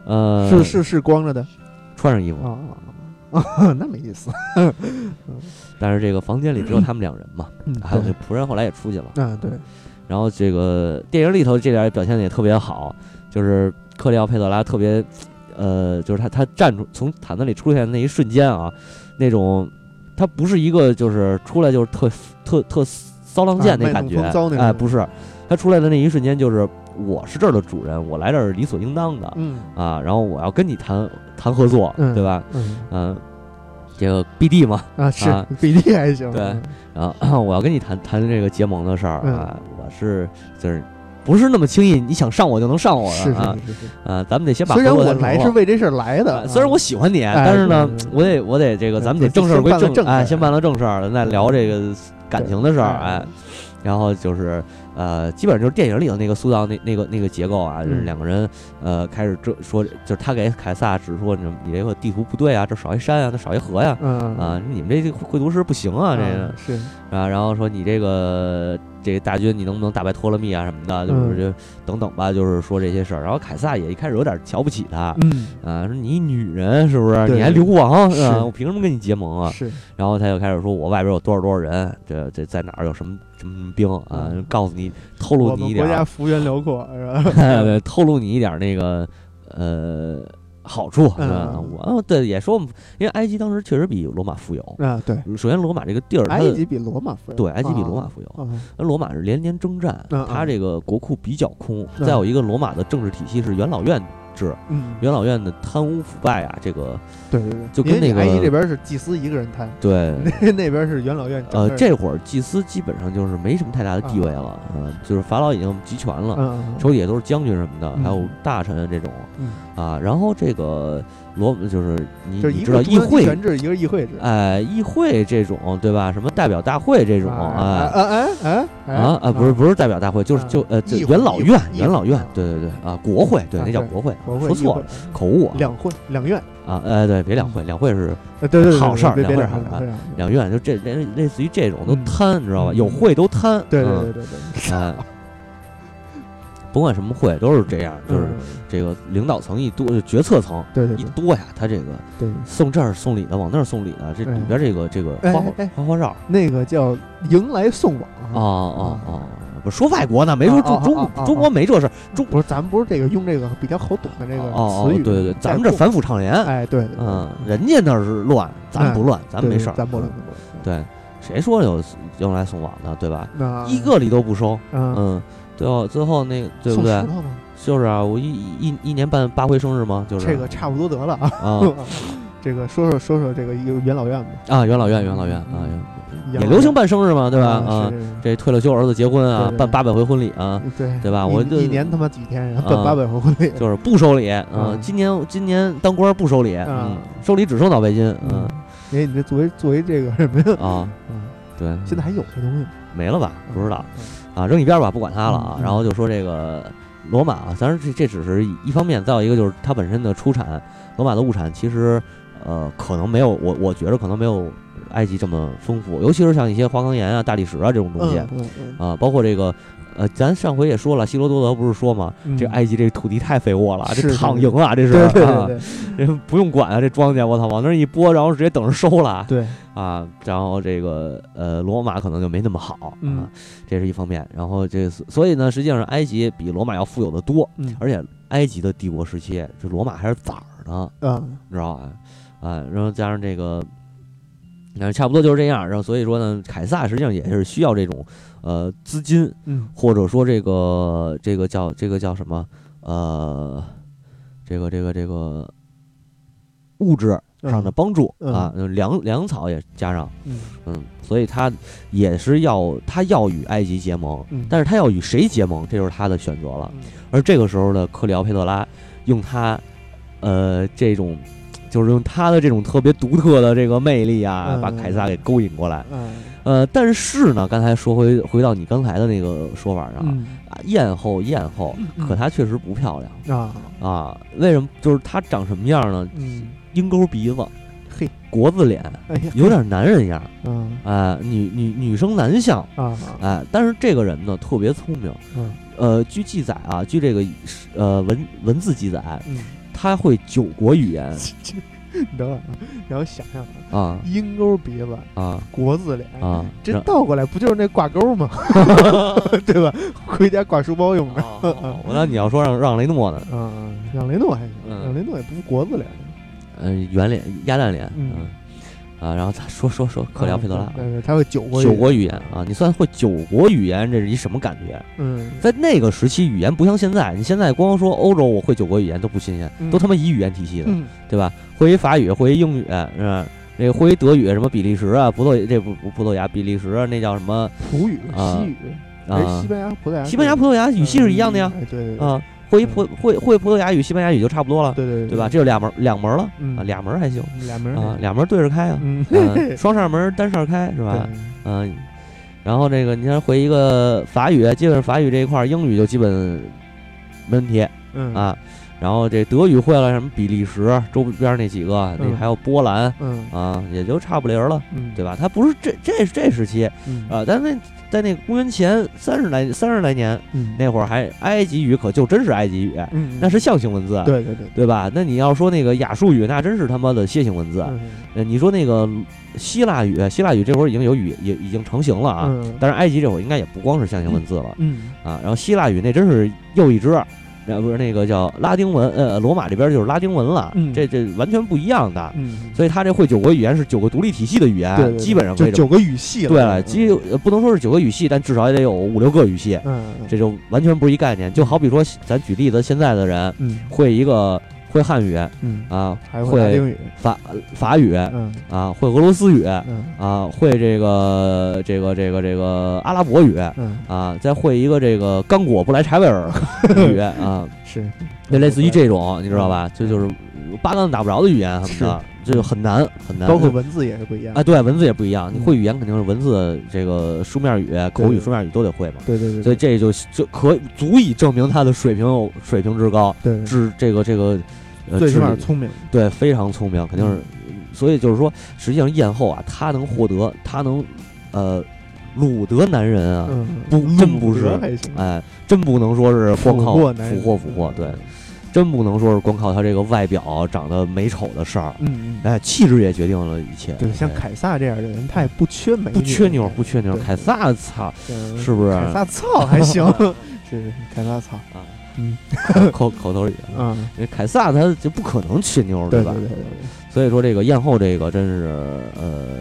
呃，是是是光着的。穿上衣服，啊啊，那没意思。但是这个房间里只有他们两人嘛，嗯，还有那仆人后来也出去了。啊对，然后这个电影里头这点表现的也特别好，就是克里奥佩特拉特别，呃，就是他他站出从毯子里出现的那一瞬间啊，那种他不是一个就是出来就是特特特骚浪贱那感觉，哎，不是，他出来的那一瞬间就是我是这儿的主人，我来这儿是理所应当的嗯。啊，然后我要跟你谈谈合作，嗯对吧？嗯。嗯、这个 BD 嘛，啊是啊比例还行。对然后 我要跟你谈谈这个结盟的事儿嗯。啊，我是就是不是那么轻易你想上我就能上我是的啊。啊，咱们得先把虽然我来是为这事儿来的啊，虽然我喜欢你，哎但是呢我得我得这个，咱们得正事儿归正事哎，先办了正事儿，咱再聊这个感情的事儿，对哎，然后就是呃，基本上就是电影里的那个塑造那那个那个结构啊，就是嗯。两个人呃开始这说，就是他给凯撒指出你你这个地图不对啊，这少一山啊，那少一河呀。嗯啊，你们这绘图师不行啊，这个嗯是。啊，然后说你这个这个大军你能不能打败托勒密啊什么的，就是嗯就等等吧，就是说这些事儿。然后凯撒也一开始有点瞧不起他，嗯啊，说你一女人是不是？你还流亡是啊？我凭什么跟你结盟啊？是然后他就开始说，我外边有多少多少人，这这在哪儿有什么什么兵啊？嗯告诉你，透露你一点儿，家幅员辽阔是吧？对，透露你一点儿那个呃好处？嗯我对也说我们，因为埃及当时确实比罗马富有。啊对，首先，罗马这个地儿，埃及比罗马富有，对埃及比罗马啊富有，啊那罗马是连年征战，它这个国库比较空。嗯再有一个，罗马的政治体系是元老院制，嗯，元老院的贪污腐败啊，这个对对对，就跟那个这边是祭司一个人贪，对。那那边是元老院呃，这会儿祭司基本上就是没什么太大的地位了，嗯、就是法老已经集权了，手底下都是将军什么的，嗯。还有大臣这种嗯，啊。然后这个罗就是你就是你知道议会，权制，一个议会制，哎，议会这种对吧？什么代表大会这种，哎哎。哎哎哎啊啊，不是不是代表大会，就是啊就呃，就元老院，元老院，对对对啊，国会，对，那叫国会，说错了，口误啊两会两院，啊，哎，对，别两会，两会是呃对对对，好事儿两会两院，就这类类似于这种都嗯贪，你知道吧？嗯有会都贪，对对嗯对对对，哎，甭管什么会都是这样，就是嗯这个领导层一多，决策层对对对。一多呀，他这个对，送这儿送礼的，往那儿送礼的，这里边这个这个花花花花哨。那个叫迎来送往啊。啊啊！不是说外国呢，没说啊中中中国没这事儿，中不是，咱们不是这个用这个比较好懂的这个词语，对对，咱们这反腐倡廉，哎对，对对。嗯，人家那儿是乱，咱不乱，咱对没事儿，对咱不乱，对，谁说有迎来送往的，对吧？一个礼都不收，嗯，嗯，最后最后那个对不对？就是啊，我一一一年办八回生日吗？就是这个差不多得了啊。啊 这个说说说说这个一个元老院吧，啊，元老院元老院啊，嗯也也流行办生日嘛，对吧？啊这退了休儿子结婚啊办八百回婚礼啊，对对吧我就一年他妈几天，办啊八百回婚礼，就是不收礼，嗯嗯，今年今年当官不收礼，嗯啊，收礼只收脑白金，嗯嗯，因为你这作为作为这个什么呀？啊，嗯，对，现在还有这东西吗？没了吧？不知道嗯啊，扔一边吧，不管它了啊。然后就说这个罗马啊，当然这这只是一方面，再有一个就是它本身的出产，罗马的物产其实呃可能没有我我觉着可能没有埃及这么丰富，尤其是像一些花岗岩啊、大理石啊这种东西嗯嗯嗯。啊，包括这个。呃，咱上回也说了，希罗多德不是说嘛，嗯，这埃及这土地太肥沃了，这躺赢啊，这是对对啊对对。这不用管啊，这庄稼我操，往那儿一拨，然后直接等着收了。对，啊。然后这个呃，罗马可能就没那么好嗯啊，这是一方面。然后这所以呢，实际上埃及比罗马要富有的多，嗯而且埃及的帝国时期，这罗马还是崽儿呢，啊，你知道吧？啊，然后加上这个。差不多就是这样，然后所以说呢，凯撒实际上也是需要这种，呃，资金嗯或者说这个这个叫这个叫什么呃，这个这个这个物质上的帮助、嗯啊，粮粮草也加上，嗯嗯，所以他也是要他要与埃及结盟，嗯但是他要与谁结盟，这就是他的选择了。嗯而这个时候的克里奥佩特拉用他呃这种。就是用他的这种特别独特的这个魅力啊，嗯把凯撒给勾引过来。嗯呃，但是呢，刚才说回回到你刚才的那个说法上，艳后艳后，嗯可她确实不漂亮啊啊。为什么？就是她长什么样呢？嗯鹰钩鼻子，嘿，国字脸，哎呀。有点男人样，嗯。啊，女女女生男相，啊。哎，但是这个人呢特别聪明，嗯。呃，据记载啊，据这个呃文文字记载，嗯，他会九国语言。你等会儿啊，让我想想啊，啊鹰钩鼻子，啊。国字脸，啊，这然倒过来不就是那挂钩吗？对吧？回家挂书包用的。哦哦我那你要说让让雷诺呢？嗯，嗯让雷诺还行，嗯。让雷诺也不是国字脸。嗯，圆脸鸭蛋脸，嗯嗯啊，然后他说说说克里奥佩德拉，对对，他会九国语九国语言啊，你算会九国语言，这是一什么感觉？嗯，在那个时期，语言不像现在，你现在光说欧洲我会九国语言都不新鲜，嗯都他妈一语言体系的，嗯对吧？会一法语，会一英语，是吧？那个会一德语，什么比利时啊、葡萄这不不葡萄牙、比利时啊，那叫什么葡语、啊西语，啊西？班牙、葡萄牙？西班牙、葡萄牙语系是一样的呀，哎，对对对，啊，会一葡会会葡萄牙语、西班牙语就差不多了，对对对吧？这就俩门两门了嗯。啊，俩门还行。俩门啊，俩门对着开啊，双扇门单扇开是吧？嗯，然后这个你看回一个法语，基本法语这一块儿，英语就基本没问题嗯。啊。然后这德语会了，什么比利时周边那几个，那嗯还有波兰嗯。啊，也就差不离儿了，嗯，对吧？它不是这这这时期嗯。啊，但那在那个公元前三十来三十来年嗯那会儿，还埃及语可就真是埃及语，嗯那是象形文字，对对对，对吧？那你要说那个亚述语，那真是他妈的楔形文字。你说那个希腊语，希腊语这会儿已经有语也已经成型了啊。嗯但是埃及这会儿应该也不光是象形文字了嗯啊。然后希腊语那真是又一支，那不是那个叫拉丁文，呃，罗马这边就是拉丁文了，嗯。这这完全不一样的。嗯，所以他这会九国语言是九个独立体系的语言，对对对。基本上九个语系对了，基呃不能说是九个语系，但至少也得有五六个语系，嗯。这就完全不是一概念。就好比说，咱举例子，现在的人嗯。会一个会汉语嗯，啊，还会法法语嗯。啊，会俄罗斯语嗯。啊，会这个这个这个这个阿拉伯语嗯，啊，再会一个这个刚果布莱柴维尔语 啊，是，就类似于这种，你知道吧？这就是八竿子打不着的语言什么的，这就很难很难。包括文字也是不一样。啊，，对，文字也不一样。你嗯。会语言肯定是文字，这个书面语、口语、书面语都得会嘛。对对对，所以这就就可足以证明他的水平有水平之高，对对。智这个这个呃最起码聪明，对，非常聪明，肯定是。所以就是说，实际上艳后啊，他能获得，他能，呃，鲁得男人啊，嗯，不真不是哎，真不能说是光靠俘获俘获，对，真不能说是光靠他这个外表长得美丑的事儿，嗯嗯。哎，气质也决定了一切。对，像哎凯撒这样的人，他也不缺美女，不缺妞，不缺妞，凯撒操嗯是不是凯撒操还行，是凯撒操，啊，嗯 口口头语啊，啊，因为凯撒他就不可能缺妞，吧对对？对对所以说这个艳后这个真是呃，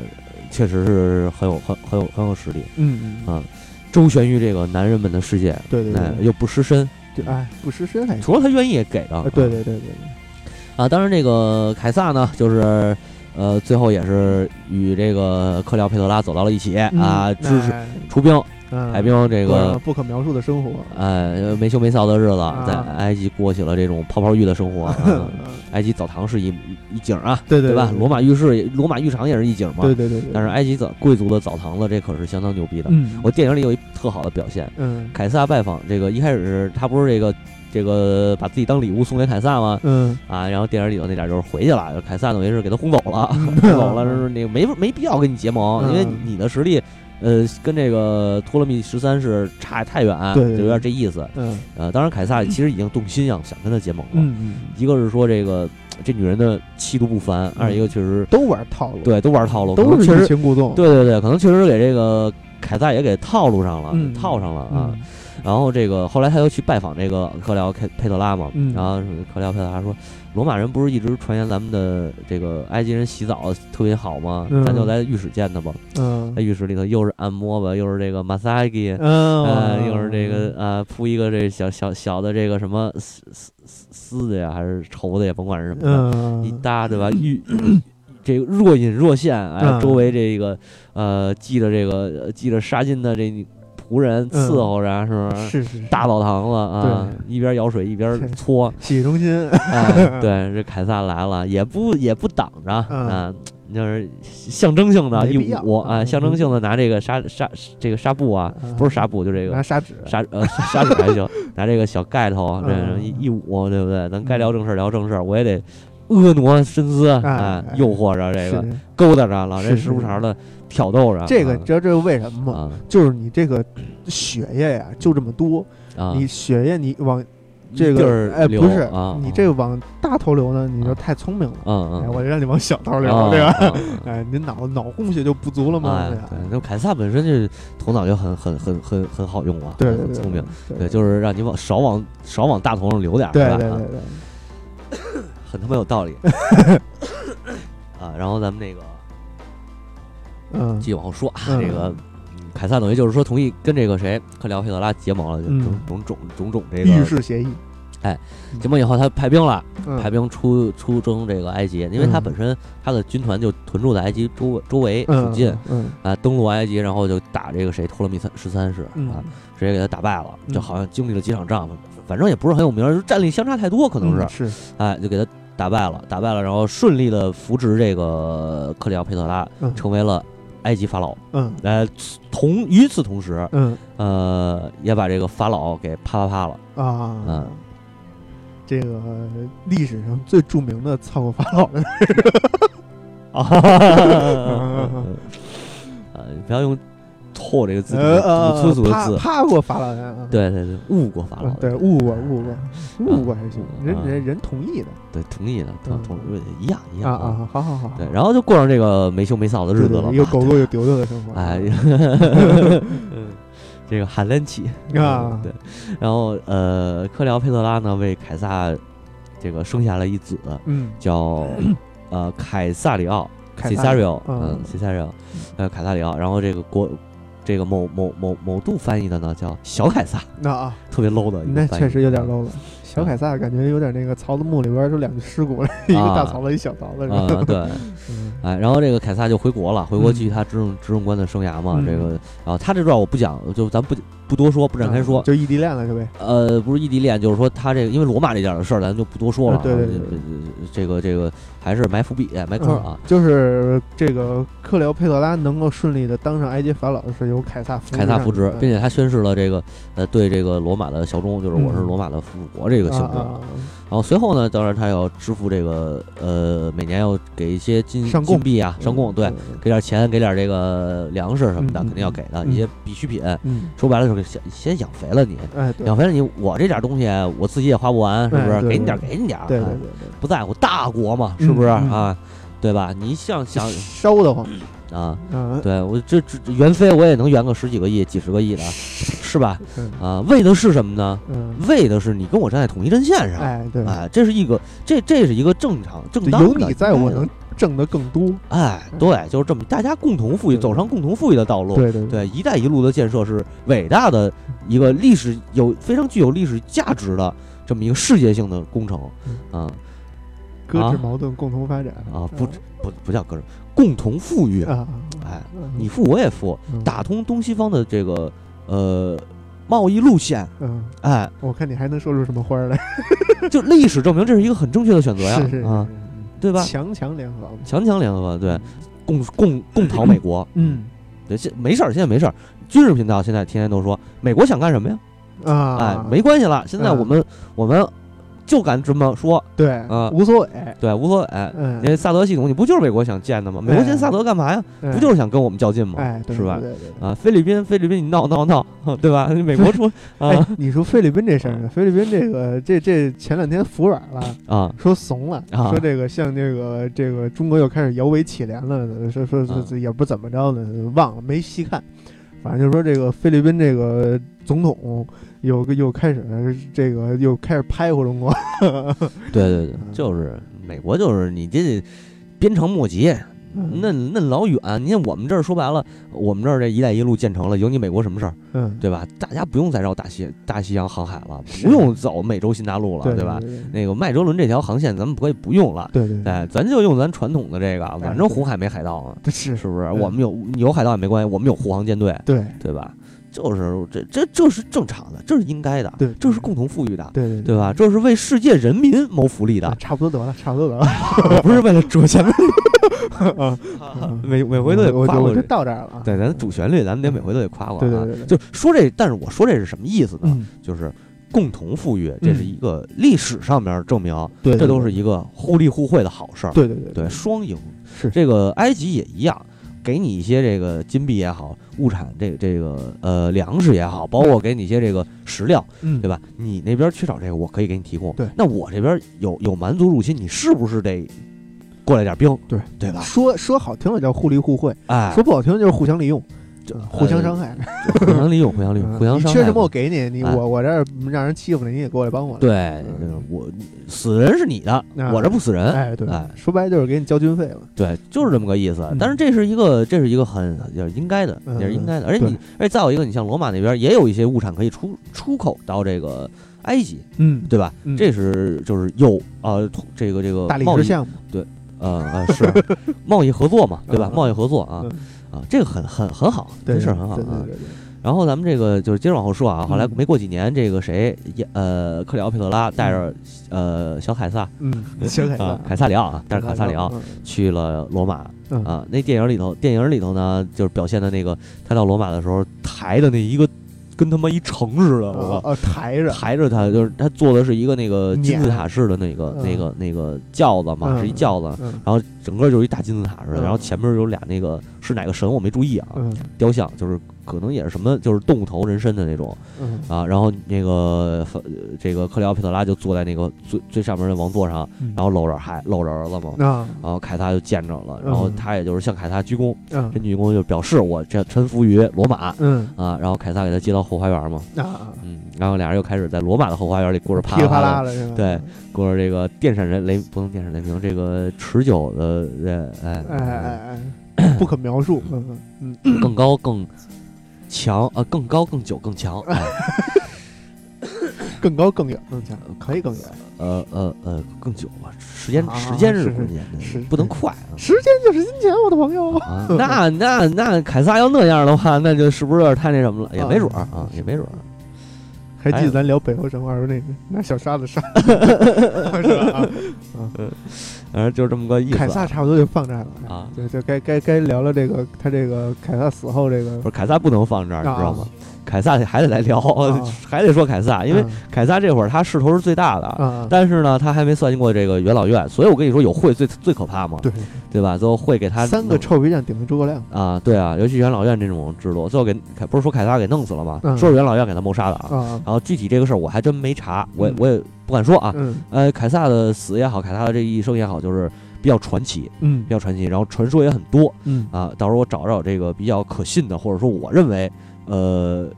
确实是很有很很有很有实力。嗯嗯啊周旋于这个男人们的世界，对对又不失身，对，哎，不失身还行，除了他愿意给的对，，对对对对。啊，当然这个凯撒呢，就是呃，最后也是与这个克里奥佩特拉走到了一起对，啊，嗯支持哎出兵嗯派兵，这个不可描述的生活，哎没羞没臊的日子，在啊埃及过起了这种泡泡浴的生活。埃及澡堂是一一景啊，对对吧？罗马浴室、罗马浴场也是一景嘛。对对对对，但是埃及澡贵族的澡堂子，这可是相当牛逼的。嗯，我电影里有一特好的表现，嗯凯撒拜访这个一开始是他不是这个这个把自己当礼物送给凯撒吗？嗯啊，然后电影里头那点就是回去了，凯撒等于是给他轰走了，嗯轰走了，就是那个没没必要跟你结盟，因为嗯你的实力，呃，跟这个托勒密十三是差太远，对对就有点这意思。嗯呃，当然凯撒 其实已经动心想想跟他结盟了，嗯嗯，一个是说这个这女人的气度不凡，二一个确实都玩套路，，对都玩套路，都是欲擒故纵，对对对，可能确实给这个凯撒也给套路上了，嗯套上了啊。嗯然后这个后来他又去拜访这个克廖佩佩特拉嘛，嗯然后克廖佩特拉说，罗马人不是一直传言咱们的这个埃及人洗澡特别好吗？嗯。咱就来浴室见他吧，嗯。在浴室里头又是按摩吧，又是这个 massage，嗯，呃，又是这个呃铺一个这小小小的这个什么丝丝丝丝的呀，还是绸的呀，甭管是什么的，一嗯搭对吧？浴 这个若隐若现，哎，嗯。周围这个呃系着这个呃系着纱巾的这仆人伺候着，是不是？是是是。大澡堂子啊，一边舀水一边是搓，洗浴中心，哎，对，这凯撒来了，也不也不挡着嗯。啊，就是象征性的一捂啊，嗯。象征性的拿这个纱纱这个纱布啊，嗯。不是纱布，就这个拿砂纸，纱呃 纱纸还行，拿这个小盖头这嗯一一捂，对不对？咱该聊正事儿聊正事儿，我也得婀娜身姿，啊诱惑着这个，勾搭着，老这是时不常的挑逗着。这个，啊。你知道这是为什么吗？啊。就是你这个血液呀，就这么多，啊，你血液你往这个哎不是啊，你这个往大头流呢，你就太聪明了。哎，嗯。嗯，我让你往小头流，啊对吧？哎，你脑脑供血就不足了嘛？哎，对凯撒本身就头脑就很很很很很好用啊，对很聪明，对对，就是让你往少往少往大头上流点对对对对，很他妈有道理。啊。然后咱们那个嗯。继续往后说啊，嗯。这个。嗯凯撒等于就是说同意跟这个谁克里奥佩特拉结盟了，就嗯。种种种种种这浴个室协议，结盟以后，他派兵了，嗯。派兵出出征这个埃及，因为他嗯。本身他的军团就屯驻在埃及周围周围附嗯近嗯。啊，登陆埃及，然后就打这个谁托勒密三十三世嗯啊，直接给他打败了，嗯。就好像经历了几场仗，反正也不是很有名，就战力相差太多，可能是嗯，是。哎，就给他打败了，打败了，然后顺利的扶植这个克里奥佩特拉嗯。成为了埃及法老，嗯。呃，同与此同时，嗯。呃，也把这个法老给啪啪啪了。啊，嗯。这个历史上最著名的操过法老的，啊，呃，你不要用“错”这个字，呃堵呃，粗俗的字。趴趴过法老人啊，对对对，误过法老嗯，。对，误过误过误过还行，人嗯人人同意的。对，同意的，同嗯同一样一样。啊啊，好好好，对，然后就过上这个没羞没臊的日子了嘛。有狗狗有丢丢的生活，哎，嗯，这个海伦奇啊。对，然后呃，克辽佩特拉呢为凯撒这个生下了一子，嗯，叫呃凯撒里奥凯撒 e i o 嗯嗯 c e s a r i o 呃凯撒里奥，然后这个国这个某某某某度翻译的呢叫小凯撒，那啊，特别 low 的一个翻译，那确实有点 low 了。小凯撒感觉有点那个曹子墓里边就两具尸骨了，一个大曹子，一小曹子，是吧？啊，对，嗯 哎，然后这个凯撒就回国了，回国嗯继续他执政执政官的生涯嘛。嗯这个，然后他这段我不讲，就咱不不多说，不展开说。就异地恋了，是呗？呃，不是异地恋，就是说他这个，因为罗马这点的事儿，咱就不多说了、啊。对对对这这个这个还是埋伏笔埋坑啊。嗯就是这个克里奥佩特拉能够顺利的当上埃及法老，是由凯撒扶凯撒扶植，并且且他宣誓了这个呃对这个罗马的效忠，就是我是嗯罗马的附属国这个性质。啊然后随后呢，当然他要支付这个呃每年要给一些金上贡金币啊上贡，对，给点钱，给点这个粮食什么的，嗯肯定要给的、嗯一些必需品。嗯，说白了就是先先养肥了你，哎，对养肥了你，我这点东西我自己也花不完，是不是？哎对给你点儿，给你点儿，哎对对对对，不在乎大国嘛，是不是、嗯嗯啊？对吧？你想想烧得慌，啊，嗯，对我这这这原飞我也能圆个十几个亿、几十个亿的，是吧？嗯啊，为的是什么呢？嗯，为的是你跟我站在统一阵线上，哎，对，哎，这是一个这这是一个正常正当的，有你在，我能挣得更多，哎，对，就是这么，大家共同富裕，走上共同富裕的道路。对对，对“一带一路”的建设是伟大的一个历史有非常具有历史价值的这么一个世界性的工程，啊。搁置啊矛盾，共同发展。啊，不不不叫搁置，共同富裕，啊，哎，嗯。你富我也富，嗯。打通东西方的这个呃贸易路线，嗯，哎，我看你还能说出什么花儿来？就历史证明这是一个很正确的选择呀。是是，啊，是对吧？强强联合，强强联合，对，共共共讨美国，嗯。对，现没事儿，现在没事儿。军事频道现在天天都说美国想干什么呀？啊，哎，没关系了，现在嗯。我们我们就敢这么说，对啊无所谓，对，无所谓。嗯因，为萨德系统，你不就是美国想建的吗？美国建萨德干嘛呀？不不就是想跟我们较劲吗？是吧对对对。啊，菲律宾，菲律宾，你闹闹闹，对吧？美国说 哎啊，你说菲律宾这事儿呢？菲律宾这个这这前两天服软了，啊 说怂了，啊说这个像这个这个中国又开始摇尾乞怜了，说说也不怎么着呢，忘了没细看，反正就说这个菲律宾这个总统又又开始这个又开始拍回中国，对对对，就是美国，就是你这鞭长莫及，嫩嫩老远。你看我们这儿说白了，我们这儿这“一带一路”建成了，有你美国什么事儿，嗯，对吧？大家不用再绕大西大西洋航海了，不用走美洲新大陆了，对对吧？？那个麦哲伦这条航线咱们可以不用了，对对咱就用咱传统的这个，反正对红海没海盗嘛，是是不是？嗯我们有有海盗也没关系，我们有护航舰队，对对吧？就是这这这是正常的，这是应该的，对这是共同富裕的，对对对吧？？这是为世界人民谋福利的啊，差不多得了，差不多得了，不是为了折钱。啊，每每回都得我就我就夸过。到这儿了啊，对，咱主旋律，咱们得每回都得夸夸啊对对对对。就说这，但是我说这是什么意思呢？嗯，就是共同富裕，这是一个历史上面证明，对，这都是一个互利互惠的好事儿。对对对对，双赢。是这个埃及也一样，给你一些这个金币也好，物产这这个呃粮食也好，包括给你一些这个食料，嗯，对吧？你那边缺少这个，我可以给你提供。对那我这边有有蛮族入侵，你是不是得过来点兵？对对吧？说说好听的叫互利互惠，哎，说不好听就是互相利用，就互相伤害。互相利用，互相利用，嗯互相伤害。你缺什么我给你，你哎我我这儿让人欺负了，你也过来帮我。，对，嗯我死人是你的，啊我这不死人。哎对哎，说白了就是给你交军费了。对，就是这么个意思嗯。但是这是一个，这是一个很也是应该的，嗯也是应该的。而且你，而且再有一个，你像罗马那边也有一些物产可以出出口到这个埃及，嗯，对吧？嗯这是就是有呃这个这个贸易石项目，呃呃是贸易合作嘛，对吧？嗯贸易合作啊嗯啊，这个很很很好，对这事儿很好啊然后咱们这个就是接着往后说啊，后来嗯没过几年，这个谁，也呃，克里奥佩特拉带着呃小凯撒嗯，小凯啊撒，，凯撒里奥啊，带着凯撒里奥嗯去了罗马嗯啊。那电影里头，电影里头呢，就是表现的那个他到罗马的时候抬的那一个跟他妈一城似的，我靠。啊啊抬着，抬着他，就是他坐的是一个那个金字塔式的那个、嗯。那个那个轿子嘛，嗯是一轿子，嗯。然后整个就是一大金字塔似的，嗯。然后前面有俩那个是哪个神我没注意啊，嗯。雕像就是可能也是什么就是动物头人身的那种嗯。啊，然后那个呃这个克里奥佩特拉就坐在那个最最上面的王座上，嗯，然后搂着孩搂着儿子嘛，啊。然后凯撒就见着了，然后嗯。他也就是向凯撒鞠躬，嗯。这鞠躬就表示我这臣服于罗马嗯。啊，然后凯撒给他接到后花园嘛，啊，嗯，然后俩人又开始在罗马的后花园里过着啪啪啪？对过着这个电闪人雷不能电闪雷鸣，这个持久的呃哎哎哎哎，不可描述，嗯，更高更强啊更高更久更强，哎 更高更远更强，可以更远，呃呃呃更久吧，时间啊时间是关键是，不能快啊。时间就是金钱，我的朋友。啊，那那那凯撒要那样的话，那就是不是有点太那什么了？也没准儿啊，也没准儿。还记得咱聊北欧神话时候那个拿小沙子沙，是吧？啊嗯反正就是这么个意思啊。凯撒差不多就放这儿了啊就就该该该聊聊这个他这个凯撒死后这个不是凯撒不能放这儿，你知道吗？凯撒还得来聊，啊。还得说凯撒，因为啊凯撒这会儿他势头是最大的，啊，但是呢，他还没算计过这个元老院，所以我跟你说，有会最最可怕嘛，对。对吧？最后会给他三个臭皮匠顶着诸葛亮，啊，对啊，尤其元老院这种制度，最后给凯不是说凯撒给弄死了吗？嗯。说是元老院给他谋杀的啊。啊，然后具体这个事儿我还真没查，我我也不敢说啊。嗯。呃，凯撒的死也好，凯撒的这一生也好，就是比较传奇，嗯。比较传奇，然后传说也很多。嗯。啊。到时候我找找这个比较可信的，或者说我认为呃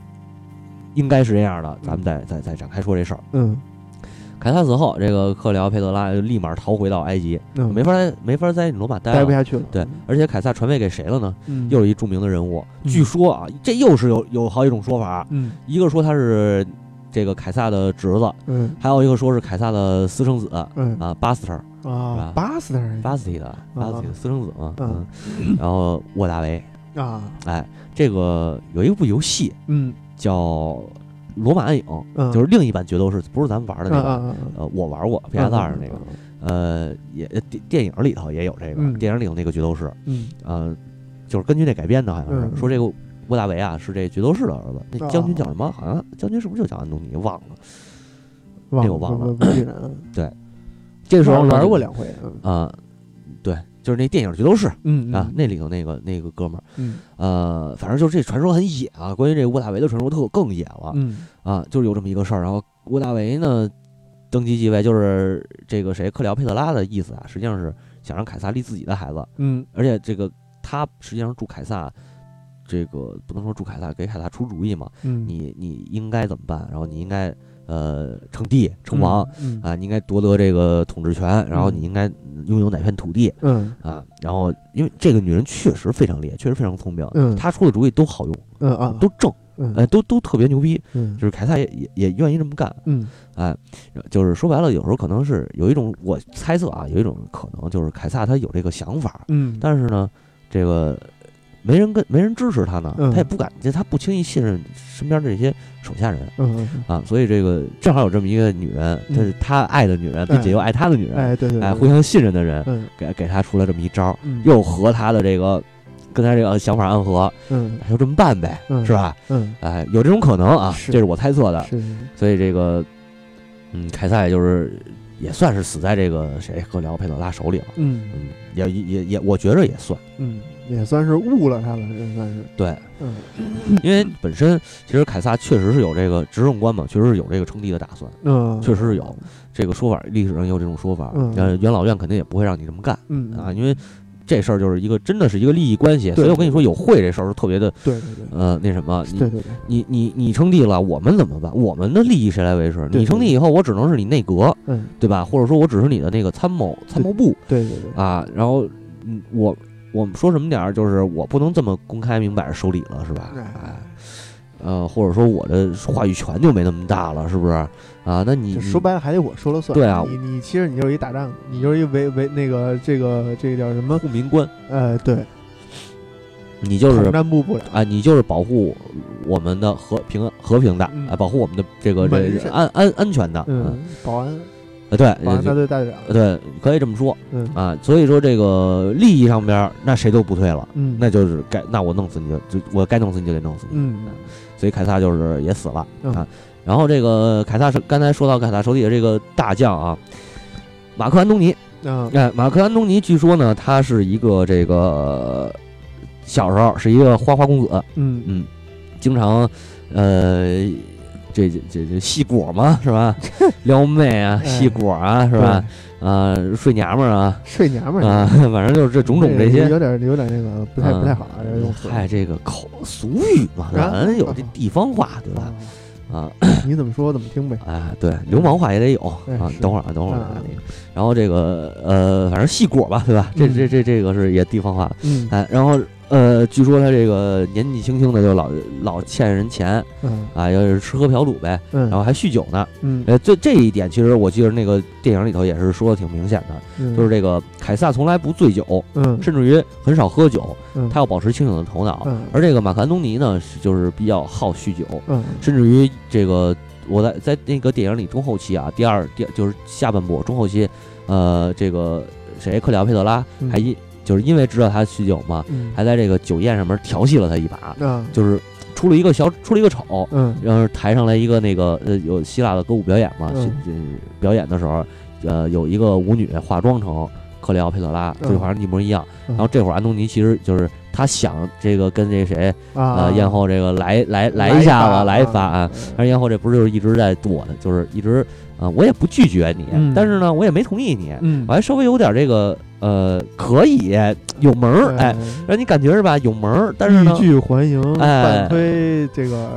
应该是这样的，咱们再再再展开说这事儿。嗯。凯撒死后，这个克里奥佩特拉就立马逃回到埃及，嗯，没法在没法在罗马待。待不下去了，对，而且凯撒传位给谁了呢？嗯，又是一著名的人物。嗯。据说啊，这又是有有好几种说法，嗯。一个说他是这个凯撒的侄子，嗯。还有一个说是凯撒的私生子嗯。啊，巴斯特。啊，巴斯特儿巴斯蒂的巴斯蒂的私生子嘛，嗯。嗯，然后沃大维，啊，哎，这个有一部游戏嗯。叫《罗马暗影》，嗯，就是另一版决斗士，不是咱们玩的那个，呃，我玩过 PS 二那个，呃，也电电影里头也有这个，嗯。电影里头那个决斗士，嗯。呃，就是根据那改编的，好像是嗯。说这个沃大维啊是这决斗士的儿子，那哦。将军叫什么？好像将军是不是就叫安东尼？忘了。忘了这个忘了。不不不记得嗯这时候玩过两回，嗯。啊，对，就是那电影决斗士嗯啊，那里头那个那个哥们儿。嗯呃，反正就是这传说很野啊。关于这个沃大维的传说特更野了、嗯啊，就是有这么一个事儿。然后沃大维呢登基继位，就是这个谁克里奥佩特拉的意思啊，实际上是想让凯撒立自己的孩子，嗯而且这个他实际上助凯撒，这个不能说助凯撒，给凯撒出主意嘛，嗯，你你应该怎么办？然后你应该呃称帝称王。嗯啊，你应该夺得这个统治权，然后嗯你应该拥有哪片土地嗯啊？然后，因为这个女人确实非常厉害，确实非常聪明，嗯她出的主意都好用，嗯啊都正，嗯哎，都都特别牛逼。嗯就是凯撒也也也愿意这么干，嗯哎，就是说白了，有时候可能是有一种我猜测啊，有一种可能就是凯撒他有这个想法，嗯，但是呢，这个没人跟没人支持他呢，嗯。他也不敢，就他不轻易信任身边的这些手下人。嗯啊，所以这个正好有这么一个女人，就是他爱的女人，并且又爱他的女人，哎对对，哎，对。互相信任的人，嗯。给给他出了这么一招，嗯。又和他的这个跟他这个想法暗合，嗯。就这么办呗，嗯。是吧？嗯。哎，有这种可能啊，是。这是我猜测的，是。所以这个，嗯，凯撒也就是也算是死在这个谁赫里奥佩特拉手里了，嗯。嗯，也也也也，我觉着也算。嗯也算是误了他了，这算是对，嗯。因为本身其实凯撒确实是有这个执政官嘛，确实是有这个称帝的打算，嗯。确实是有。这个说法，历史上也有这种说法，嗯。呃，元老院肯定也不会让你这么干嗯。啊，因为这事儿就是一个真的是一个利益关系，所以我跟你说，有会这事儿是特别的对对对呃那什么，你你你你称帝了，我们怎么办？我们的利益谁来维持？你称帝以后，我只能是你内阁，嗯对吧？或者说我只是你的那个参谋参谋部对对对啊，然后嗯，我我们说什么点儿，就是我不能这么公开明摆着收礼了，是吧？哎哎，呃，或者说我的话语权就没那么大了，是不是？啊，那你说白了还得我说了算。对啊你你其实你就是一打仗，你就是一维维那个这个这个叫什么？护民官，呃，对，你就是部部长，啊，你就是保护我们的和平和平的，嗯啊，保护我们的这个这安安安全的，嗯，保安啊，对，保安大队大队长，对，可以这么说嗯啊。所以说这个利益上边，那谁都不退了，嗯，那就是该那我弄死你就就我该弄死你就得弄死你。嗯所以凯撒就是也死了嗯啊。然后这个凯撒是刚才说到凯撒手底下这个大将啊，马克安东尼，啊哎，马克安东尼据说呢，他是一个这个小时候是一个花花公子，嗯。嗯，经常呃。这这这这戏果嘛是吧？撩妹啊，哎。戏果啊是吧？啊，睡娘们儿啊。睡娘们儿。啊，反正就是这种种这些，有点有点那个不太嗯不太好嗨，这个口俗语嘛，啊。咱有这地方话对吧？啊。啊，你怎么说怎么听呗，哎，对，流氓话也得有哎啊。等会儿啊，等会儿啊啊，那个，然后这个呃，反正细果吧，对吧？这这嗯这这个是也地方话，嗯。哎，然后呃，据说他这个年纪轻轻的就老老欠人钱嗯。啊，要是吃喝嫖赌呗，嗯，然后还酗酒呢。嗯。呃，这这一点其实我记得那个电影里头也是说的挺明显的，嗯。就是这个凯撒从来不醉酒，嗯。甚至于很少喝酒，嗯。他要保持清醒的头脑。嗯。而这个马克安东尼呢，是就是比较好酗酒，嗯。甚至于这个我在在那个电影里中后期啊，第二第就是下半部中后期，呃，这个谁克里奥佩特拉嗯。还因就是因为知道他酗酒嘛，嗯。还在这个酒宴上面调戏了他一把，啊。就是出了一个小出了一个丑，嗯。然后台上来一个那个呃有希腊的歌舞表演嘛，嗯。这表演的时候，呃有一个舞女化妆成克里奥佩特拉，嗯。就好像一模一样。嗯。然后这会儿安东尼其实就是他想这个跟这谁啊。呃艳后这个来来来一下子来一发啊，嗯但是咽后这不是就是一直在躲的，就是一直呃我也不拒绝你，嗯。但是呢我也没同意你，嗯。我还稍微有点这个呃可以有门儿，哎，让你感觉是吧有门儿，但是呢欲拒还迎，哎。推这个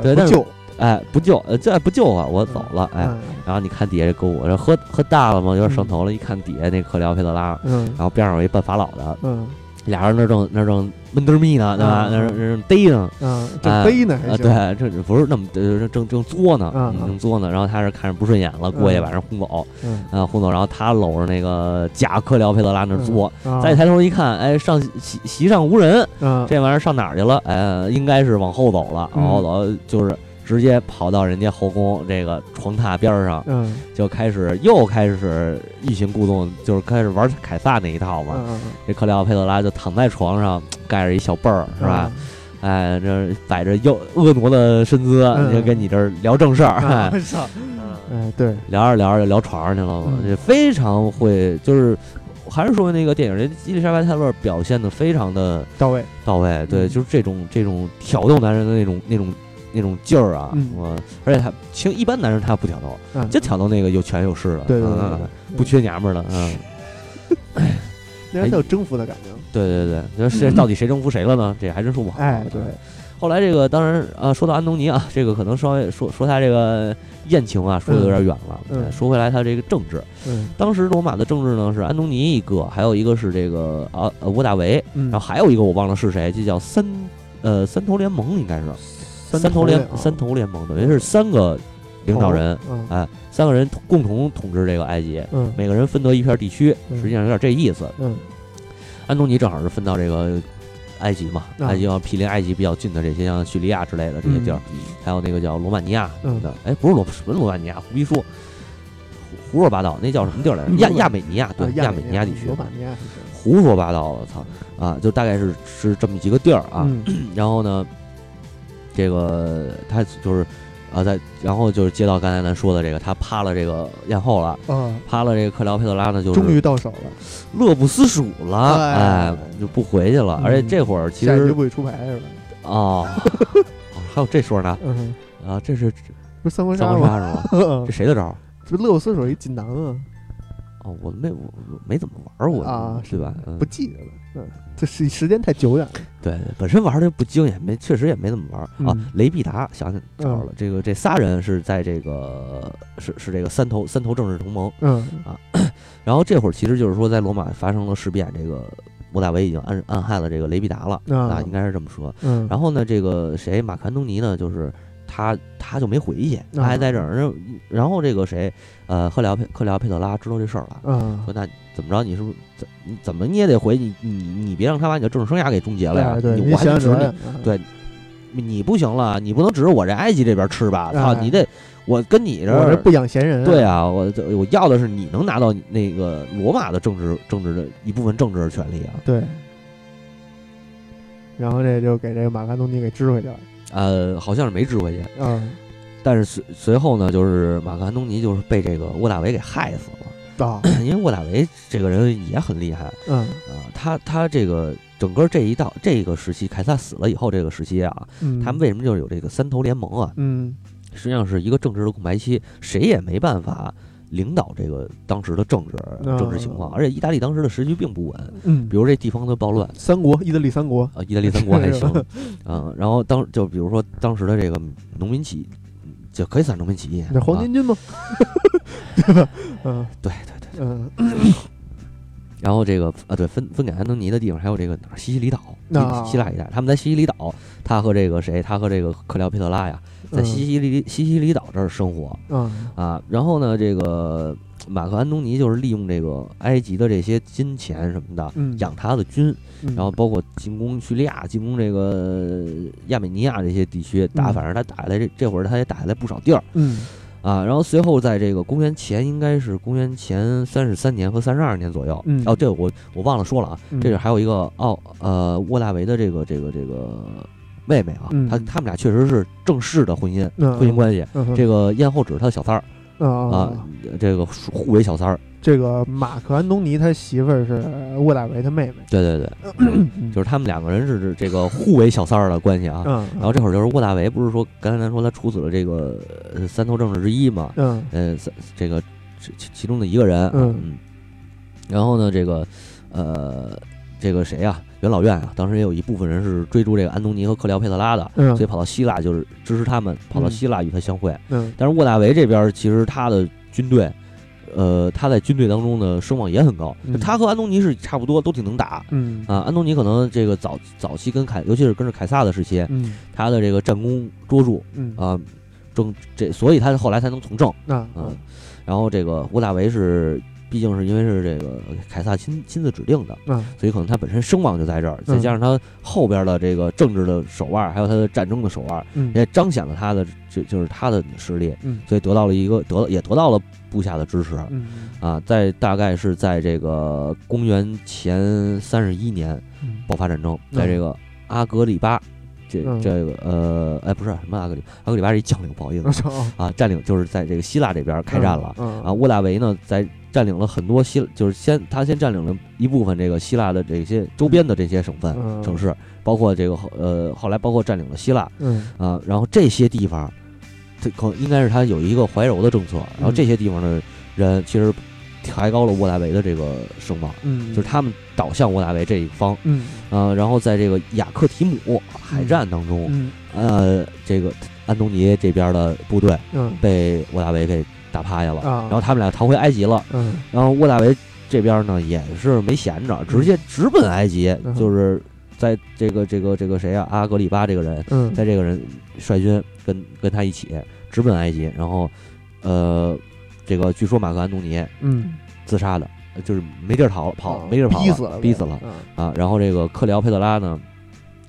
哎不救呃这不救啊我走了哎。嗯。然后你看底下这歌舞，这喝喝大了嘛，有点上头了。一看底下那克里奥佩特拉，嗯。然后边上有一半法老的，嗯俩人那正那正闷墩儿蜜呢，对吧？嗯那正那正逮呢，嗯，正逮呢对，这这不是那么呃正正作呢，正作呢。然后他是看着不顺眼了，过去嗯把人轰走，嗯啊，轰走。然后他搂着那个假克辽佩德拉那儿作，啊再抬头一看，哎，上席席上无人，嗯这玩意儿上哪儿去了？哎，应该是往后走了，嗯往后走就是直接跑到人家后宫这个床榻边儿上。嗯就开始又开始欲擒故纵，就是开始玩凯撒那一套嘛。嗯这克里奥佩特拉就躺在床上，盖着一小被儿，是吧？？哎，这摆着又婀娜的身姿，嗯就跟你这儿聊正事儿，啊哎，操！哎，对，聊着聊着就聊床上去了嘛。非常会，就是还是说那个电影，人伊丽莎白泰勒表现的非常的到位。到位，对，嗯就是这种这种挑逗男人的那种那种那种劲儿啊，嗯。我而且他其实一般男人他不挑逗，嗯，就挑逗那个有权有势的，对对对不缺娘们儿的，嗯，那人他有征服的感觉。对对对，这是到底谁征服谁了呢？这还真说不好。哎，对，后来这个当然啊，说到安东尼啊，这个可能稍微说说他这个艳情啊，说的有点远了。说回来，他这个政治，嗯。当时罗马的政治呢是安东尼一个，还有一个是这个啊呃沃大维，嗯，然后还有一个我忘了是谁，这叫三呃三头联盟应该是三头联啊三头联盟，等于是三个领导人，嗯哎，三个人共同统治这个埃及。嗯每个人分得一片地区，嗯实际上有点这意思。嗯安东尼正好是分到这个埃及嘛，啊埃及要毗邻埃及比较近的这些，像叙利亚之类的这些地儿，还有那个叫罗马尼亚的。哎，不是罗什么罗马尼亚，胡逼说，胡胡说八道，那叫什么地儿来着？亚 亚美尼亚，对啊，亚美美尼亚地区胡说八道了，操啊！就大概是是这么几个地儿啊。嗯 然后呢，这个他就是啊，在然后就是接到刚才咱说的这个，他趴了这个艳后了。嗯，趴了这个克辽佩特拉呢，就是终于到手了，乐不思蜀了，哎哎，就不回去了。嗯而且这会儿其实下一局不许出牌是吧？哦，哦还有这说呢嗯，啊，这是不是三国三杀吗？这谁的招儿？这乐不思蜀一锦囊啊，哦，我没我我没怎么玩过啊对吧？嗯不记得了，嗯，这是时间太久远了，对，本身玩的不精，也没确实也没怎么玩儿啊嗯。雷必达想起招儿了，这个这仨人是在这个是是这个三头三头政治同盟。嗯啊 然后这会儿其实就是说，在罗马发生了事变，这个莫大维已经暗暗害了这个雷必达了啊啊，应该是这么说。嗯，然后呢，这个谁马克安东尼呢，就是他他他就没回去，他还在这儿。然后然后这个谁，呃，赫里奥佩克里奥佩特拉知道这事儿了，嗯说那怎么着？你是不是怎你怎么你也得回你你你别让他把你的政治生涯给终结了呀？哎对，你你我还得指你对你不行了，你不能指着我这埃及这边吃吧？操，哎你得我跟你这儿我这不养闲人，对，啊，我我要的是你能拿到那个罗马的政治政治的一部分政治权利啊。对。然后这就给这个马克安东尼给支回去了，呃，好像是没支回去，嗯，但是随随后呢，就是马克安东尼就是被这个沃大维给害死了，啊，因为沃大维这个人也很厉害。啊、嗯他他这个整个这一道这个时期，凯撒死了以后这个时期啊，嗯，他们为什么就是有这个三头联盟啊？嗯。实际上是一个政治的空白期，谁也没办法领导这个当时的政治政治情况，哦而且意大利当时的时局并不稳，嗯，比如这地方的暴乱。三国，意大利三国，啊，意大利三国还行，嗯，然后当就比如说当时的这个农民起义，就可以算农民起义，那黄啊。巾军吗？对吧？嗯。对对对，嗯。然后这个啊对分分给安东尼的地方还有这个哪儿西西里岛，啊。希希腊一带，他们在西西里岛，他和这个谁，他和这个克里奥佩特拉呀，在西西里西西里岛这儿生活嗯啊，然后呢，这个马克安东尼就是利用这个埃及的这些金钱什么的。嗯，养他的军，嗯，然后包括进攻叙利亚、进攻这个亚美尼亚这些地区，打嗯反正他打下来这这会儿他也打下来不少地儿嗯啊。然后随后在这个公元前应该是公元前三十三年和三十二年左右，嗯哦，这个我我忘了说了啊，嗯这个还有一个奥呃沃大维的这个这个这个妹妹啊，嗯他他们俩确实是正式的婚姻嗯婚姻关系。嗯哼这个艳后只是他的小三儿啊啊，这个互为小三儿。这个马克安东尼他媳妇儿是沃大维他妹妹，对对对，嗯 就是他们两个人是这个互为小三儿的关系啊。嗯，然后这会儿就是沃大维，不是说刚才咱说他处死了这个呃三头政治之一嘛？嗯呃，三这个其其其中的一个人，嗯然后呢，这个呃，这个谁呀、元老院啊，当时也有一部分人是追逐这个安东尼和克里奥佩特拉的，嗯所以跑到希腊就是支持他们，跑到嗯希腊与他相会。嗯但是沃大维这边其实他的军队。呃，他在军队当中的声望也很高，嗯他和安东尼是差不多，都挺能打嗯啊。安东尼可能这个早早期跟凯，尤其是跟着凯撒的时期，嗯他的这个战功卓著嗯啊，正这，所以他后来才能从政。啊嗯，然后这个沃大维是，毕竟是因为是这个凯撒亲亲自指定的，嗯。所以可能他本身声望就在这儿，再嗯。加上他后边的这个政治的手腕，还有他的战争的手腕，嗯。也彰显了他的就就是他的实力，嗯。所以得到了一个得也得到了部下的支持。嗯啊。在大概是在这个公元前三十一年嗯。爆发战争，在这个阿格里巴。这嗯。这个呃，哎，不是什么阿格里，阿格里巴是一将领，不好意思啊，占领就是在这个希腊这边开战了。嗯。啊，沃大维呢，在占领了很多希，就是先他先占领了一部分这个希腊的这些周边的这些省份、嗯。城市，包括这个后呃后来包括占领了希腊。嗯。啊，然后这些地方，这可应该是他有一个怀柔的政策，然后嗯这些地方的人其实抬高了沃达维的这个声望，嗯，就是他们倒向沃达维这一方。嗯。啊，然后在这个雅克提姆海战当中，嗯。呃，这个安东尼这边的部队嗯。被沃达维给打趴下了，啊。然后他们俩逃回埃及了。嗯。然后沃大维这边呢也是没闲着，直接直奔埃及，嗯。就是在这个这个这个谁啊，阿格里巴这个人，嗯。在这个人率军跟跟他一起直奔埃及，然后呃，这个据说马克安东尼嗯。自杀的，呃就是没地儿逃跑，啊没地儿跑逼死了逼死了啊啊。然后这个克里奥佩特拉呢，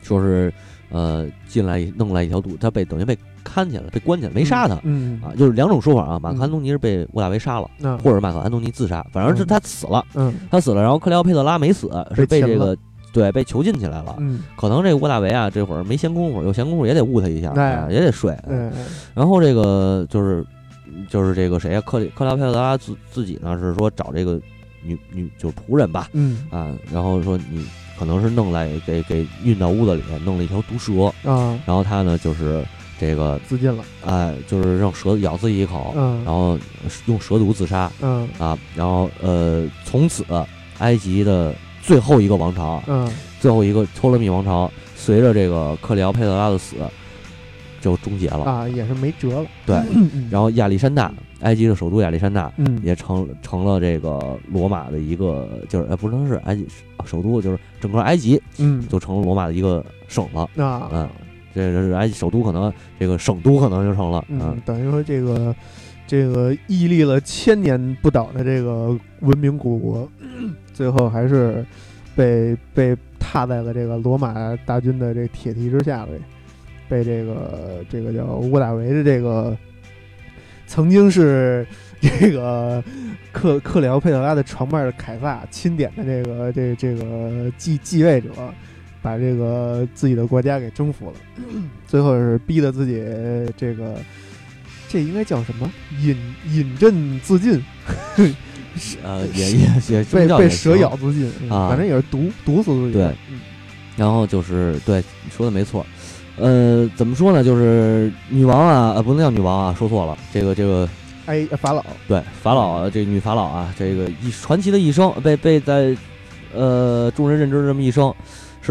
说是呃进来弄来一条毒，他被等于被看起来，被关起来，没杀他。嗯啊，就是两种说法啊，马克安东尼是被沃大维杀了，那或者马克安东尼自杀，反正是嗯。他死了，嗯。他死了，然后克里奥佩特拉没死，是被这个对被囚禁起来了。嗯。可能这个沃大维啊，这会儿没闲工夫，有闲工夫也得捂他一下，也得睡。嗯然后这个就是就是这个谁啊、克里克里奥佩特拉自自己呢是说找这个女女就是仆人吧，嗯。啊，然后说你可能是弄来给给运到屋子里，弄了一条毒蛇，啊。然后他呢就是这个自尽了。哎，就是让蛇咬自己一口，嗯。然后用蛇毒自杀。嗯。啊，然后呃，从此埃及的最后一个王朝，嗯。最后一个托勒密王朝，随着这个克里奥佩特拉的死就终结了。啊也是没辙了。对，嗯。然后亚历山大，埃及的首都亚历山大嗯。也成成了这个罗马的一个，就是呃不能是埃及首都，就是整个埃及嗯。就成了罗马的一个省了。啊。嗯这这是埃及首都可能这个省都可能就成了，嗯，等于说这个这个屹立了千年不倒的这个文明古国，最后还是被被踏在了这个罗马大军的这铁蹄之下呗，被这个这个叫屋大维的这个曾经是这个克克里奥佩特拉的床伴的凯撒钦点的这个这这个继继位者。把这个自己的国家给征服了，最后是逼得自己这个，这应该叫什么？饮饮鸩自尽，呃，也也也被被蛇咬自尽啊，反正也是毒毒死自己。对，然后就是对你说的没错，呃，怎么说呢？就是女王啊，呃，不能叫女王啊，说错了，这个这个，哎，法老，对，法老，这女法老啊，这个一传奇的一生，被被在呃众人认知这么一生。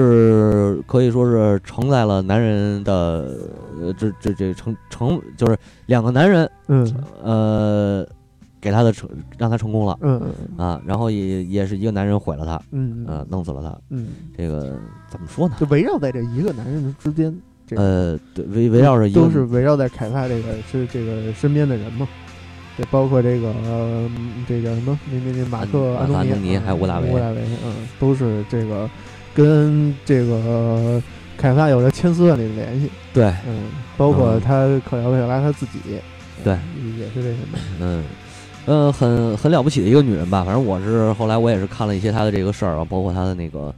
是可以说是承载了男人的，呃，这这这成成就是两个男人，嗯，呃，给他的成让他成功了，嗯嗯。啊，然后也也是一个男人毁了他，嗯呃，弄死了他，嗯，这个怎么说呢？就围绕在这一个男人之间，呃，对，围围绕着都是围绕在凯撒这个是这个身边的人嘛，对，包括这个这叫什么？那那那马克安东尼还有吴大维，吴大维，嗯，都是这个。跟这个凯撒有着千丝万缕的联系，对，嗯，包括他克莱奥佩拉他自己，对，也是这什么，嗯，呃，很很了不起的一个女人吧。反正我是后来我也是看了一些她的这个事儿啊，包括她的那个。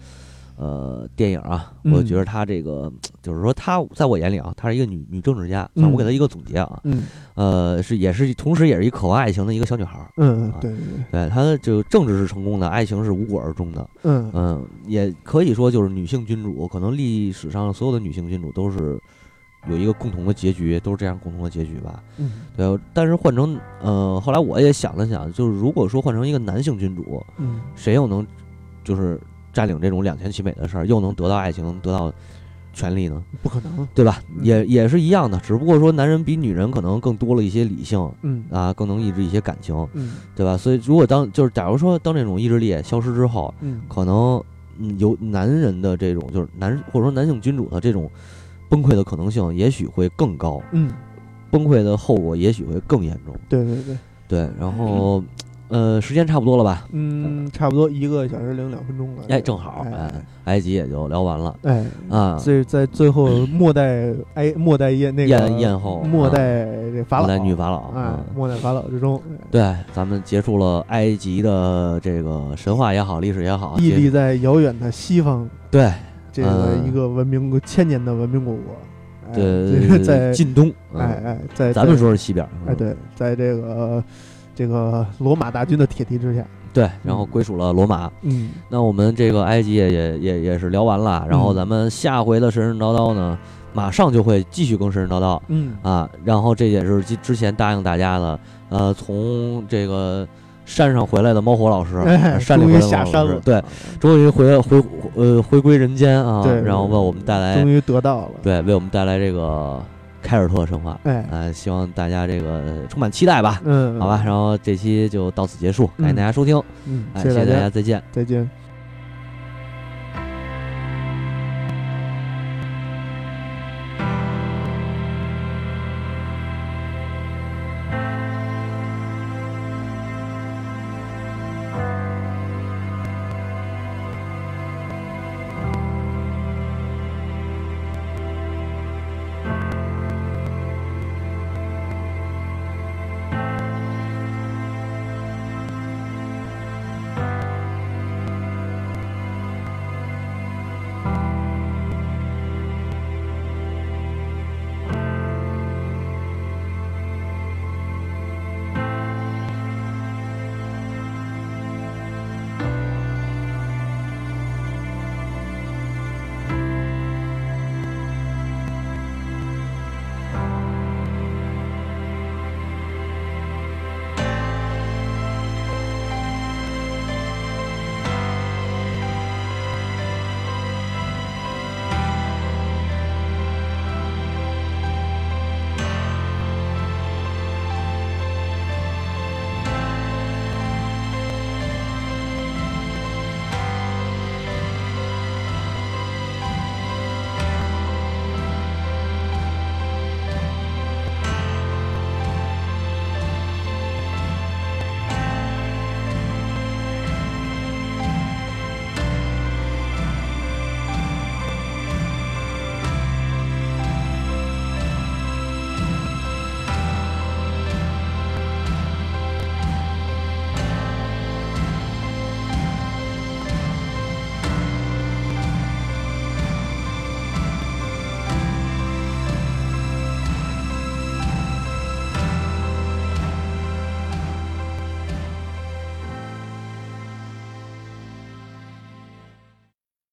呃，电影啊，我觉得她这个 就是说，她在我眼里啊，她是一个女女政治家。我给她一个总结啊，嗯，呃，是也是同时也是一渴望爱情的一个小女孩儿。嗯，对对对，她就政治是成功的，爱情是无果而终的。嗯嗯，也可以说就是女性君主，可能历史上所有的女性君主都是有一个共同的结局，都是这样共同的结局吧。嗯，对。但是换成呃，后来我也想了想，就是如果说换成一个男性君主，嗯，谁又能就是。占领这种两全其美的事儿，又能得到爱情，得到权利呢？不可能，对吧？也也是一样的，只不过说男人比女人可能更多了一些理性，嗯啊，更能抑制一些感情，嗯，对吧？所以如果当就是假如说当这种意志力消失之后，嗯，可能有男人的这种就是男或者说男性君主的这种崩溃的可能性，也许会更高，嗯，崩溃的后果也许会更严重。对对对对，然后。呃，时间差不多了吧？嗯，差不多一个小时零两分钟了。哎，正好，哎，埃及也就聊完了。哎，啊，在在最后末代埃 末代宴那个宴宴后，末代这法老，末代女法老，哎，末代法老之中，对，咱们结束了埃及的这个神话也好，历史也好，屹立在遥远的西方，对，这个一个文明千年的文明古国，对，在近东，哎哎，在咱们说是西边，哎，对，在这个。这个罗马大军的铁蹄之下，对，然后归属了罗马。嗯，那我们这个埃及也也也也是聊完了，然后咱们下回的神神叨叨呢，马上就会继续更神神叨叨。嗯啊，然后这也是之之前答应大家的，呃，从这个山上回来的猫火老师，山里回来下山了，对，终于回回呃回归人间啊，然后为我们带来，终于得到了，对，为我们带来这个。凯尔特神话，哎，希望大家这个充满期待吧，嗯，好吧，然后这期就到此结束，感谢大家收听，嗯，谢谢大家，再见，再见。